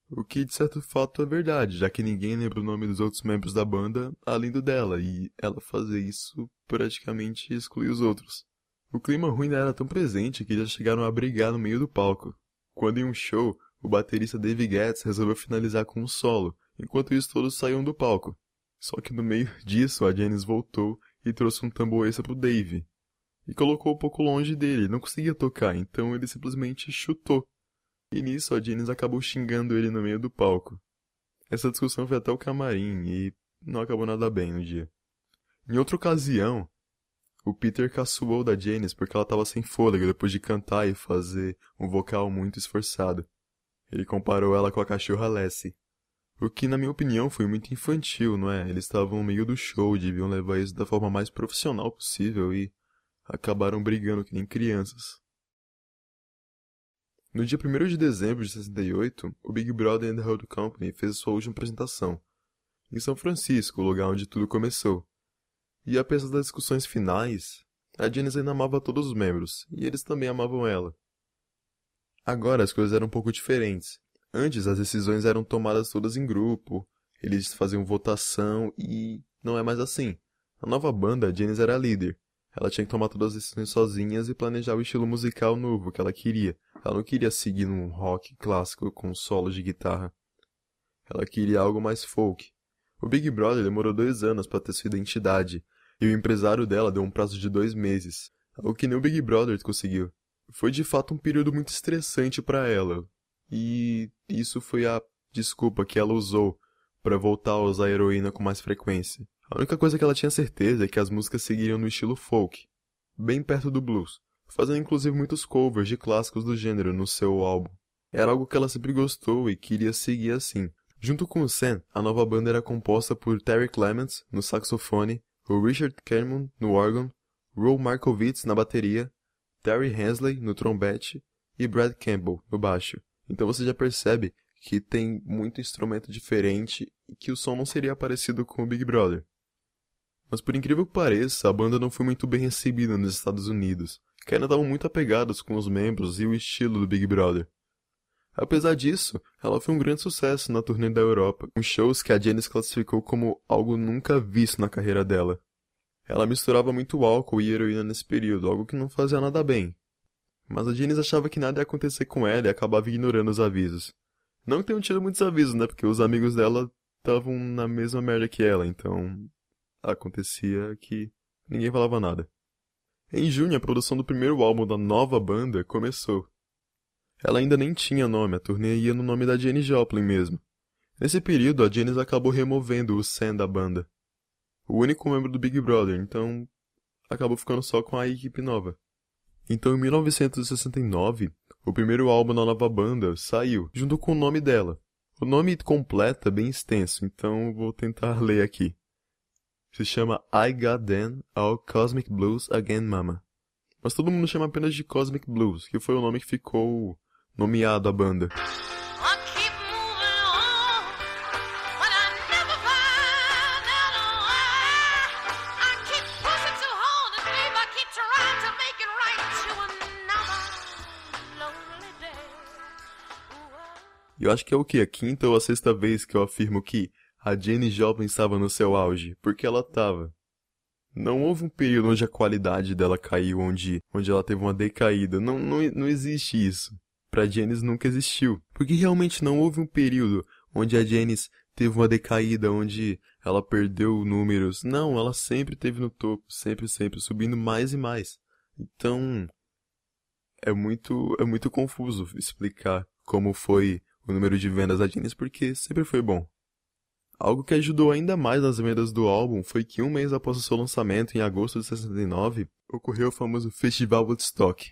O que de certo fato é verdade, já que ninguém lembra o nome dos outros membros da banda além do dela, e ela fazer isso praticamente exclui os outros. O clima ruim era tão presente que já chegaram a brigar no meio do palco. Quando em um show, o baterista Dave Getz resolveu finalizar com um solo, enquanto isso todos saíam do palco. Só que no meio disso, a Janice voltou e trouxe um tambor extra pro Dave. E colocou um pouco longe dele, não conseguia tocar, então ele simplesmente chutou. E nisso a Janice acabou xingando ele no meio do palco. Essa discussão foi até o camarim e não acabou nada bem no dia. Em outra ocasião, o Peter caçoou da Janice porque ela estava sem fôlego depois de cantar e fazer um vocal muito esforçado. Ele comparou ela com a cachorra Lassie. O que, na minha opinião, foi muito infantil, não é? Eles estavam no meio do show, deviam levar isso da forma mais profissional possível e acabaram brigando que nem crianças. No dia 1 de dezembro de 68, o Big Brother and the Holding Company fez sua última apresentação, em São Francisco, o lugar onde tudo começou. E apesar das discussões finais, a Janice ainda amava todos os membros, e eles também amavam ela. Agora as coisas eram um pouco diferentes. Antes as decisões eram tomadas todas em grupo, eles faziam votação e não é mais assim. A nova banda, a Janice era a líder. Ela tinha que tomar todas as decisões sozinhas e planejar o estilo musical novo que ela queria, ela não queria seguir num rock clássico com solos de guitarra. Ela queria algo mais folk. O Big Brother demorou dois anos para ter sua identidade, e o empresário dela deu um prazo de dois meses, o que nem o Big Brother conseguiu. Foi de fato um período muito estressante para ela, e isso foi a desculpa que ela usou para voltar a usar a heroína com mais frequência. A única coisa que ela tinha certeza é que as músicas seguiriam no estilo folk, bem perto do blues fazendo inclusive muitos covers de clássicos do gênero no seu álbum. Era algo que ela sempre gostou e queria seguir assim. Junto com o Sam, a nova banda era composta por Terry Clements no saxofone, o Richard Cameron no órgão, Roe Markowitz na bateria, Terry Hensley no trompete e Brad Campbell no baixo. Então você já percebe que tem muito instrumento diferente e que o som não seria parecido com o Big Brother. Mas por incrível que pareça, a banda não foi muito bem recebida nos Estados Unidos que ainda estavam muito apegados com os membros e o estilo do Big Brother. Apesar disso, ela foi um grande sucesso na turnê da Europa, com shows que a Janice classificou como algo nunca visto na carreira dela. Ela misturava muito álcool e heroína nesse período, algo que não fazia nada bem. Mas a Janice achava que nada ia acontecer com ela e acabava ignorando os avisos. Não que tenham tido muitos avisos, né? Porque os amigos dela estavam na mesma merda que ela, então acontecia que ninguém falava nada. Em junho, a produção do primeiro álbum da nova banda começou. Ela ainda nem tinha nome, a turnê ia no nome da Jenny Joplin mesmo. Nesse período, a Janis acabou removendo o Sam da banda. o único membro do Big Brother, então acabou ficando só com a equipe nova. Então, em 1969, o primeiro álbum da nova banda saiu, junto com o nome dela. O nome completo é bem extenso, então vou tentar ler aqui. Se chama I Got Them All Cosmic Blues Again Mama. Mas todo mundo chama apenas de Cosmic Blues, que foi o nome que ficou nomeado à banda. E eu acho que é o que? A quinta ou a sexta vez que eu afirmo que a Jenny jovem estava no seu auge, porque ela estava. Não houve um período onde a qualidade dela caiu, onde, onde ela teve uma decaída. Não, não, não existe isso. Pra Janice nunca existiu. Porque realmente não houve um período onde a Janice teve uma decaída, onde ela perdeu números. Não, ela sempre teve no topo, sempre, sempre, subindo mais e mais. Então, é muito, é muito confuso explicar como foi o número de vendas da Janice, porque sempre foi bom. Algo que ajudou ainda mais nas vendas do álbum foi que um mês após o seu lançamento, em agosto de 69, ocorreu o famoso Festival Woodstock.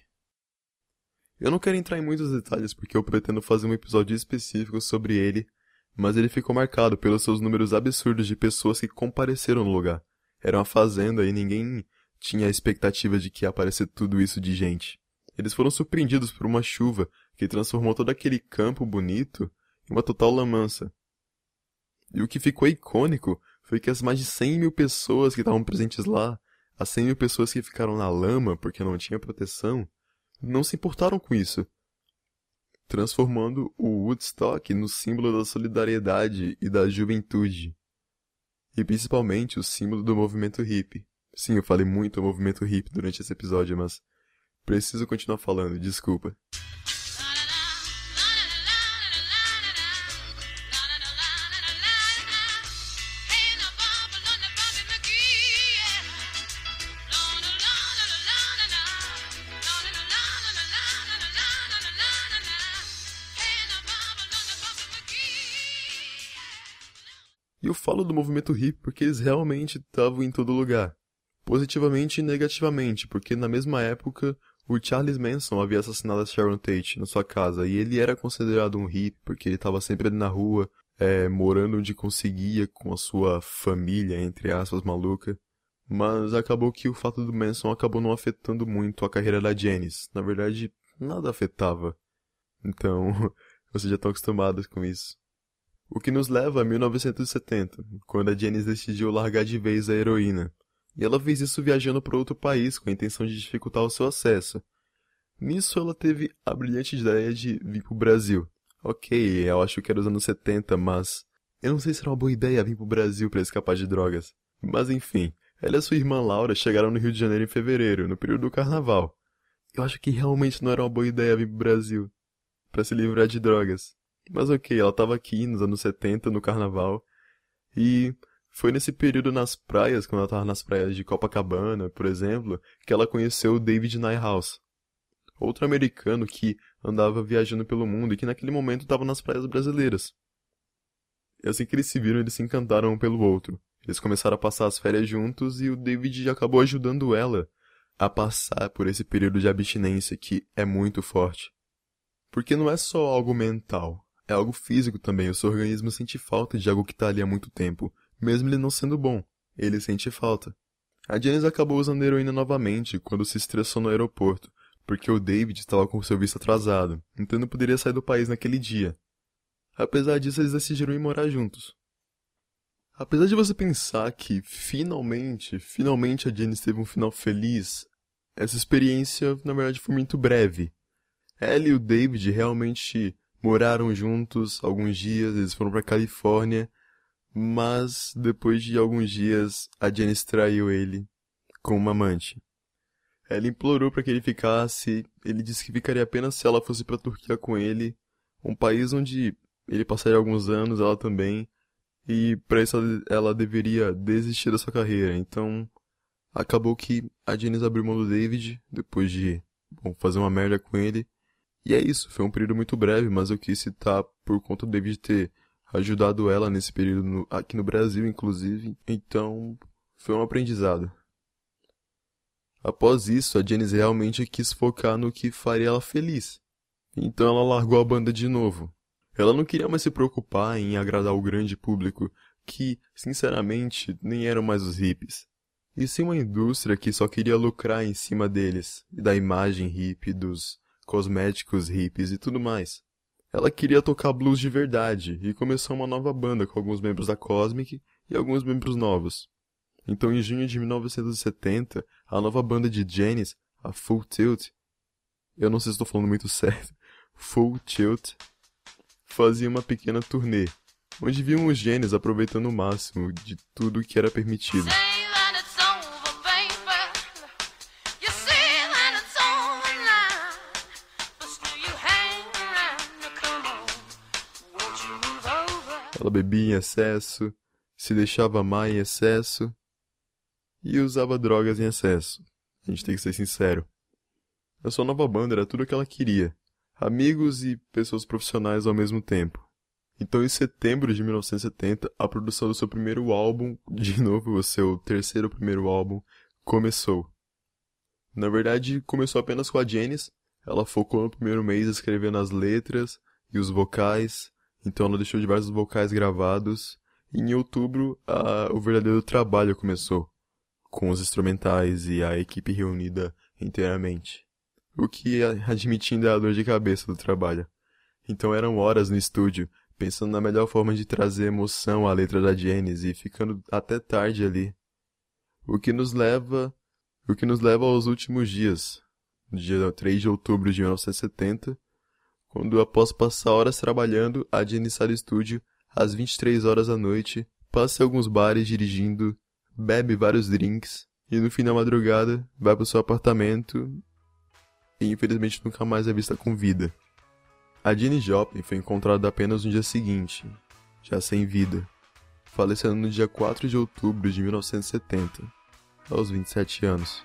Eu não quero entrar em muitos detalhes porque eu pretendo fazer um episódio específico sobre ele, mas ele ficou marcado pelos seus números absurdos de pessoas que compareceram no lugar. Era uma fazenda e ninguém tinha a expectativa de que ia aparecer tudo isso de gente. Eles foram surpreendidos por uma chuva que transformou todo aquele campo bonito em uma total lamança. E o que ficou icônico foi que as mais de 100 mil pessoas que estavam presentes lá, as 100 mil pessoas que ficaram na lama porque não tinha proteção, não se importaram com isso, transformando o Woodstock no símbolo da solidariedade e da juventude. E principalmente o símbolo do movimento hippie. Sim, eu falei muito do movimento hippie durante esse episódio, mas preciso continuar falando, desculpa. Falo do movimento hippie porque eles realmente estavam em todo lugar. Positivamente e negativamente, porque na mesma época o Charles Manson havia assassinado a Sharon Tate na sua casa e ele era considerado um hippie porque ele estava sempre na rua, é, morando onde conseguia com a sua família, entre aspas, maluca. Mas acabou que o fato do Manson acabou não afetando muito a carreira da Janice. Na verdade, nada afetava. Então, vocês já estão acostumados com isso. O que nos leva a 1970, quando a Janice decidiu largar de vez a heroína. E ela fez isso viajando para outro país com a intenção de dificultar o seu acesso. Nisso ela teve a brilhante ideia de vir pro Brasil. Ok, eu acho que era os anos 70, mas eu não sei se era uma boa ideia vir pro Brasil para escapar de drogas. Mas enfim, ela e sua irmã Laura chegaram no Rio de Janeiro em fevereiro, no período do carnaval. Eu acho que realmente não era uma boa ideia vir pro Brasil para se livrar de drogas. Mas ok, ela estava aqui nos anos 70, no carnaval. E foi nesse período nas praias, quando ela estava nas praias de Copacabana, por exemplo, que ela conheceu o David Nyhouse. Outro americano que andava viajando pelo mundo e que naquele momento estava nas praias brasileiras. E assim que eles se viram, eles se encantaram um pelo outro. Eles começaram a passar as férias juntos e o David acabou ajudando ela a passar por esse período de abstinência que é muito forte. Porque não é só algo mental, é algo físico também. O seu organismo sente falta de algo que está ali há muito tempo, mesmo ele não sendo bom. Ele sente falta. A Janice acabou usando heroína novamente quando se estressou no aeroporto, porque o David estava com seu visto atrasado, então não poderia sair do país naquele dia. Apesar disso, eles decidiram ir morar juntos. Apesar de você pensar que finalmente, finalmente a Janice teve um final feliz, essa experiência na verdade foi muito breve. Ela e o David realmente moraram juntos alguns dias, eles foram para Califórnia, mas depois de alguns dias a Janice traiu ele com uma amante. Ela implorou para que ele ficasse, ele disse que ficaria apenas se ela fosse para a Turquia com ele, um país onde ele passaria alguns anos, ela também, e para isso ela deveria desistir da sua carreira. Então, acabou que a Janice abriu mão do David depois de bom, fazer uma merda com ele e é isso, foi um período muito breve, mas eu quis citar por conta do David ter ajudado ela nesse período no, aqui no Brasil, inclusive. Então, foi um aprendizado. Após isso, a Janice realmente quis focar no que faria ela feliz. Então ela largou a banda de novo. Ela não queria mais se preocupar em agradar o grande público, que, sinceramente, nem eram mais os hippies. E sim uma indústria que só queria lucrar em cima deles, e da imagem hippie, dos cosméticos hippies e tudo mais. Ela queria tocar blues de verdade e começou uma nova banda com alguns membros da Cosmic e alguns membros novos. Então, em junho de 1970, a nova banda de Janis, a Full Tilt, eu não sei se estou falando muito certo, Full Tilt, fazia uma pequena turnê, onde viam os Janis aproveitando o máximo de tudo que era permitido. Bebia em excesso, se deixava amar em excesso e usava drogas em excesso. A gente tem que ser sincero. A sua nova banda era tudo o que ela queria. Amigos e pessoas profissionais ao mesmo tempo. Então, em setembro de 1970, a produção do seu primeiro álbum, de novo o seu terceiro primeiro álbum, começou. Na verdade, começou apenas com a Janice. Ela focou no primeiro mês escrevendo as letras e os vocais, então ela deixou diversos vocais gravados. E em outubro, a, o verdadeiro trabalho começou, com os instrumentais e a equipe reunida inteiramente. O que, admitindo, é a dor de cabeça do trabalho. Então eram horas no estúdio, pensando na melhor forma de trazer emoção à letra da Janice e ficando até tarde ali. O que nos leva, o que nos leva aos últimos dias, dia 3 de outubro de 1970, quando após passar horas trabalhando, a Jenny sai do estúdio às 23 horas da noite, passa em alguns bares dirigindo, bebe vários drinks e no fim da madrugada vai para o seu apartamento e infelizmente nunca mais é vista com vida. A Jenny Joplin foi encontrada apenas no dia seguinte, já sem vida, falecendo no dia 4 de outubro de 1970, aos 27 anos.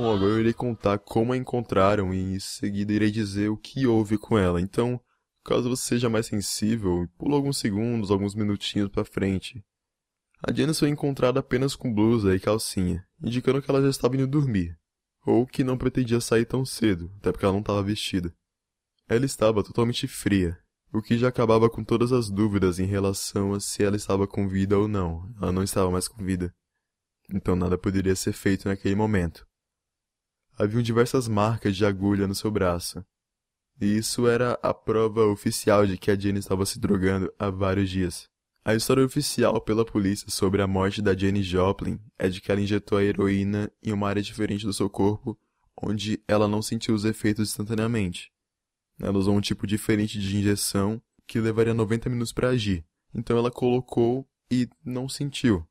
Bom, agora eu irei contar como a encontraram e em seguida irei dizer o que houve com ela. Então, caso você seja mais sensível, pula alguns segundos, alguns minutinhos para frente. A Janice foi encontrada apenas com blusa e calcinha, indicando que ela já estava indo dormir, ou que não pretendia sair tão cedo, até porque ela não estava vestida. Ela estava totalmente fria, o que já acabava com todas as dúvidas em relação a se ela estava com vida ou não. Ela não estava mais com vida. Então nada poderia ser feito naquele momento haviam diversas marcas de agulha no seu braço. E isso era a prova oficial de que a Jenny estava se drogando há vários dias. A história oficial pela polícia sobre a morte da Jenny Joplin é de que ela injetou a heroína em uma área diferente do seu corpo, onde ela não sentiu os efeitos instantaneamente. Ela usou um tipo diferente de injeção que levaria 90 minutos para agir. Então ela colocou e não sentiu.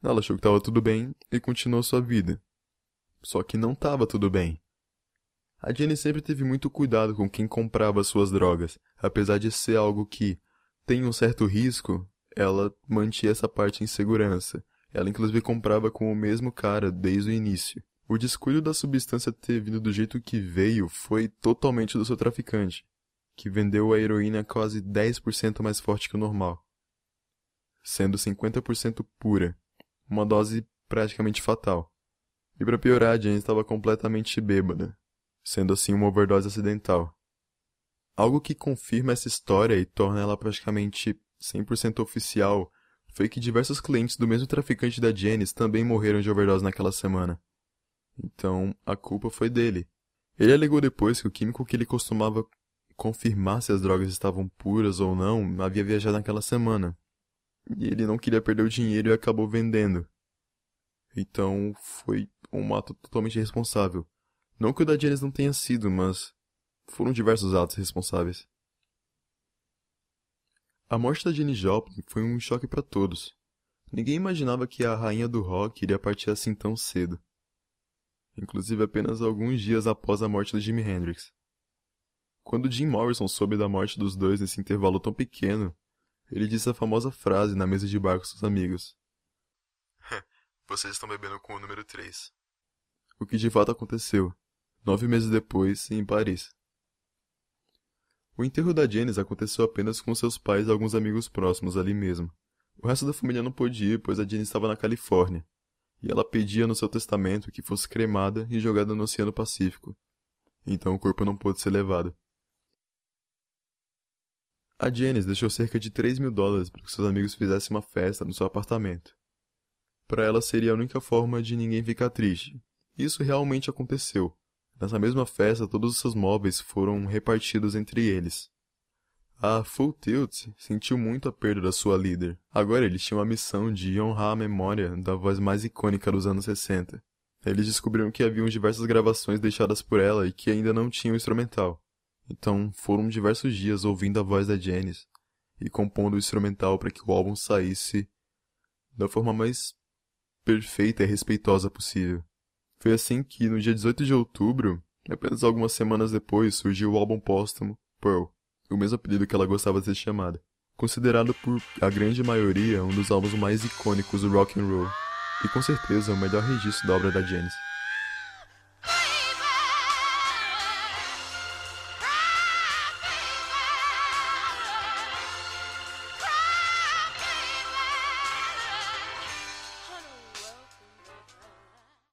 Ela achou que estava tudo bem e continuou sua vida. Só que não estava tudo bem. A Jenny sempre teve muito cuidado com quem comprava suas drogas, apesar de ser algo que tem um certo risco, ela mantinha essa parte em segurança. Ela inclusive comprava com o mesmo cara desde o início. O descuido da substância ter vindo do jeito que veio foi totalmente do seu traficante, que vendeu a heroína quase 10% mais forte que o normal, sendo 50% pura, uma dose praticamente fatal. E para piorar, a Jane estava completamente bêbada, sendo assim uma overdose acidental. Algo que confirma essa história e torna ela praticamente 100% oficial foi que diversos clientes do mesmo traficante da Janice também morreram de overdose naquela semana. Então, a culpa foi dele. Ele alegou depois que o químico que ele costumava confirmar se as drogas estavam puras ou não havia viajado naquela semana. E ele não queria perder o dinheiro e acabou vendendo. Então, foi um ato totalmente irresponsável. Não que o da Janice não tenha sido, mas foram diversos atos responsáveis. A morte da Jenny Joplin foi um choque para todos. Ninguém imaginava que a rainha do rock iria partir assim tão cedo. Inclusive apenas alguns dias após a morte de Jimi Hendrix. Quando Jim Morrison soube da morte dos dois nesse intervalo tão pequeno, ele disse a famosa frase na mesa de bar com seus amigos. Vocês estão bebendo com o número 3. O que de fato aconteceu, nove meses depois, em Paris. O enterro da Janice aconteceu apenas com seus pais e alguns amigos próximos ali mesmo. O resto da família não pôde ir, pois a Janice estava na Califórnia, e ela pedia no seu testamento que fosse cremada e jogada no Oceano Pacífico. Então o corpo não pôde ser levado. A Janice deixou cerca de 3 mil dólares para que seus amigos fizessem uma festa no seu apartamento. Para ela seria a única forma de ninguém ficar triste. Isso realmente aconteceu. Nessa mesma festa, todos os seus móveis foram repartidos entre eles. A Full Tilt sentiu muito a perda da sua líder. Agora eles tinham a missão de honrar a memória da voz mais icônica dos anos 60. Eles descobriram que haviam diversas gravações deixadas por ela e que ainda não tinham instrumental. Então foram diversos dias ouvindo a voz da Janice e compondo o instrumental para que o álbum saísse da forma mais perfeita e respeitosa possível. Foi assim que, no dia 18 de outubro, apenas algumas semanas depois, surgiu o álbum póstumo Pearl, o mesmo apelido que ela gostava de ser chamada. Considerado por a grande maioria um dos álbuns mais icônicos do rock and roll, e com certeza o melhor registro da obra da Janis.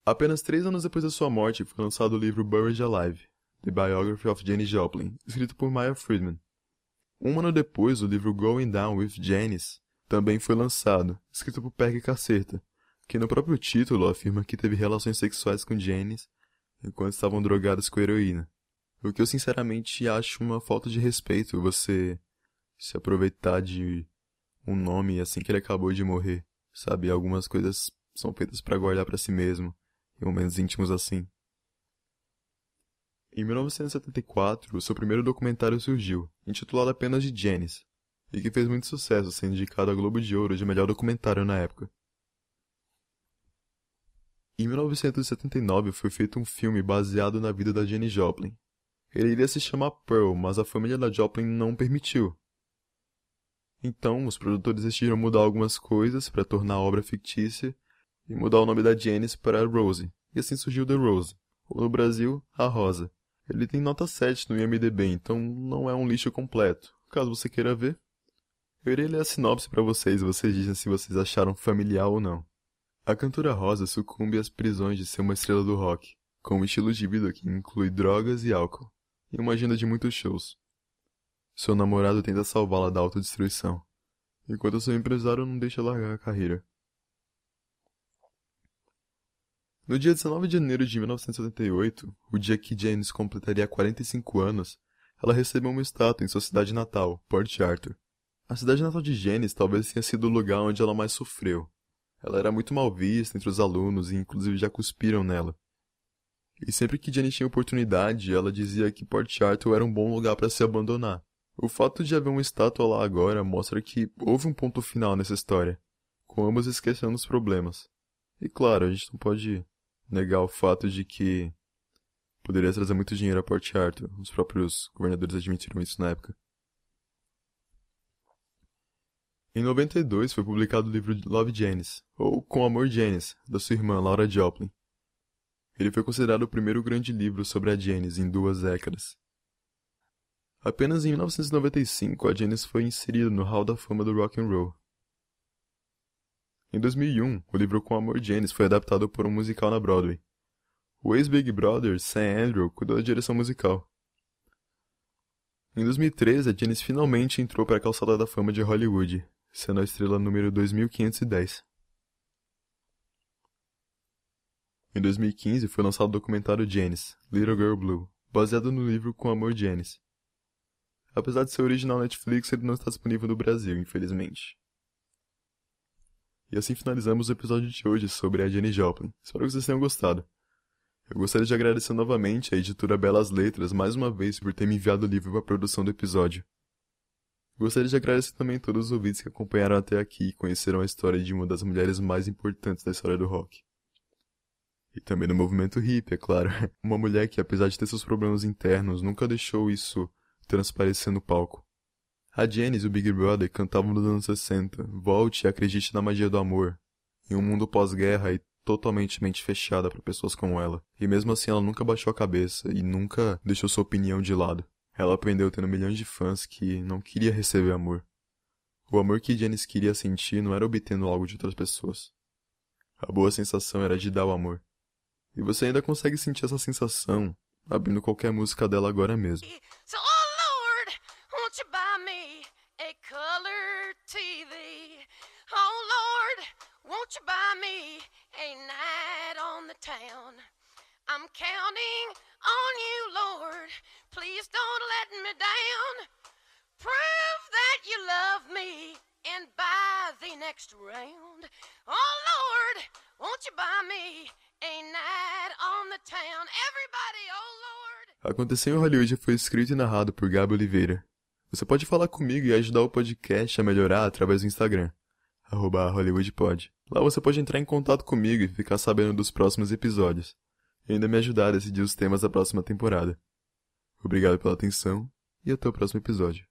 Apenas três anos depois da sua morte, foi lançado o livro Buried Alive, The Biography of Janis Joplin, escrito por Maya Friedman. Um ano depois, o livro Going Down with Janis também foi lançado, escrito por Peggy Cacerta, que no próprio título afirma que teve relações sexuais com Janis enquanto estavam drogadas com heroína. O que eu sinceramente acho uma falta de respeito você se aproveitar de um nome assim que ele acabou de morrer. Sabe, algumas coisas são feitas para guardar para si mesmo em momentos íntimos assim. Em 1974, seu primeiro documentário surgiu, intitulado apenas de Janice, e que fez muito sucesso, sendo indicado a Globo de Ouro de melhor documentário na época. Em 1979 foi feito um filme baseado na vida da Jenny Joplin. Ele iria se chamar Pearl, mas a família da Joplin não permitiu. Então, os produtores decidiram mudar algumas coisas para tornar a obra fictícia e mudar o nome da Janice para Rose, e assim surgiu The Rose, ou no Brasil, a Rosa. Ele tem nota 7 no IMDB, então não é um lixo completo. Caso você queira ver, eu irei ler a sinopse para vocês e vocês dizem se vocês acharam familiar ou não. A cantora Rosa sucumbe às prisões de ser uma estrela do rock, com um estilo de vida que inclui drogas e álcool, e uma agenda de muitos shows. Seu namorado tenta salvá-la da autodestruição, enquanto seu empresário não deixa largar a carreira. No dia 19 de janeiro de 1978, o dia que James completaria 45 anos, ela recebeu uma estátua em sua cidade natal, Port Arthur. A cidade natal de Janice talvez tenha sido o lugar onde ela mais sofreu. Ela era muito mal vista entre os alunos e inclusive já cuspiram nela. E sempre que Janice tinha oportunidade, ela dizia que Port Arthur era um bom lugar para se abandonar. O fato de haver uma estátua lá agora mostra que houve um ponto final nessa história, com ambos esquecendo os problemas. E claro, a gente não pode negar o fato de que poderia trazer muito dinheiro a Port Arthur. Os próprios governadores admitiram isso na época. Em 92 foi publicado o livro Love Janice, ou Com Amor Janice, da sua irmã Laura Joplin. Ele foi considerado o primeiro grande livro sobre a Janice em duas décadas. Apenas em 1995 a Janice foi inserida no Hall da Fama do Rock and Roll, em 2001, o livro Com Amor Janis foi adaptado por um musical na Broadway. O ex-Big Brother, Sam Andrew, cuidou da direção musical. Em 2013, a Janis finalmente entrou para a calçada da fama de Hollywood, sendo a estrela número 2510. Em 2015 foi lançado o documentário Janis, Little Girl Blue, baseado no livro Com Amor Janis. Apesar de ser original Netflix, ele não está disponível no Brasil, infelizmente. E assim finalizamos o episódio de hoje sobre a Jenny Joplin. Espero que vocês tenham gostado. Eu gostaria de agradecer novamente à editora Belas Letras mais uma vez por ter me enviado o livro para a produção do episódio. Gostaria de agradecer também a todos os ouvintes que acompanharam até aqui e conheceram a história de uma das mulheres mais importantes da história do rock. E também do movimento hippie, é claro. Uma mulher que, apesar de ter seus problemas internos, nunca deixou isso transparecer no palco. A Janice e o Big Brother cantavam nos anos 60, Volte e acredite na magia do amor. em um mundo pós-guerra e totalmente mente fechada para pessoas como ela. E mesmo assim ela nunca baixou a cabeça e nunca deixou sua opinião de lado. Ela aprendeu tendo milhões de fãs que não queria receber amor. O amor que Janice queria sentir não era obtendo algo de outras pessoas. A boa sensação era de dar o amor. E você ainda consegue sentir essa sensação abrindo qualquer música dela agora mesmo. Oh Lord, won't you buy color TV? Oh Lord, won't you buy me a night on the town? I'm counting on you, Lord. Please don't let me down. Prove that you love me and buy the next round. Oh Lord, won't you buy me a night on the town? Everybody, oh Lord. Aconteceu em Hollywood foi escrito e narrado por Gabi Oliveira. Você pode falar comigo e ajudar o podcast a melhorar através do Instagram, arroba HollywoodPod. Lá você pode entrar em contato comigo e ficar sabendo dos próximos episódios. E ainda me ajudar a decidir os temas da próxima temporada. Obrigado pela atenção e até o próximo episódio.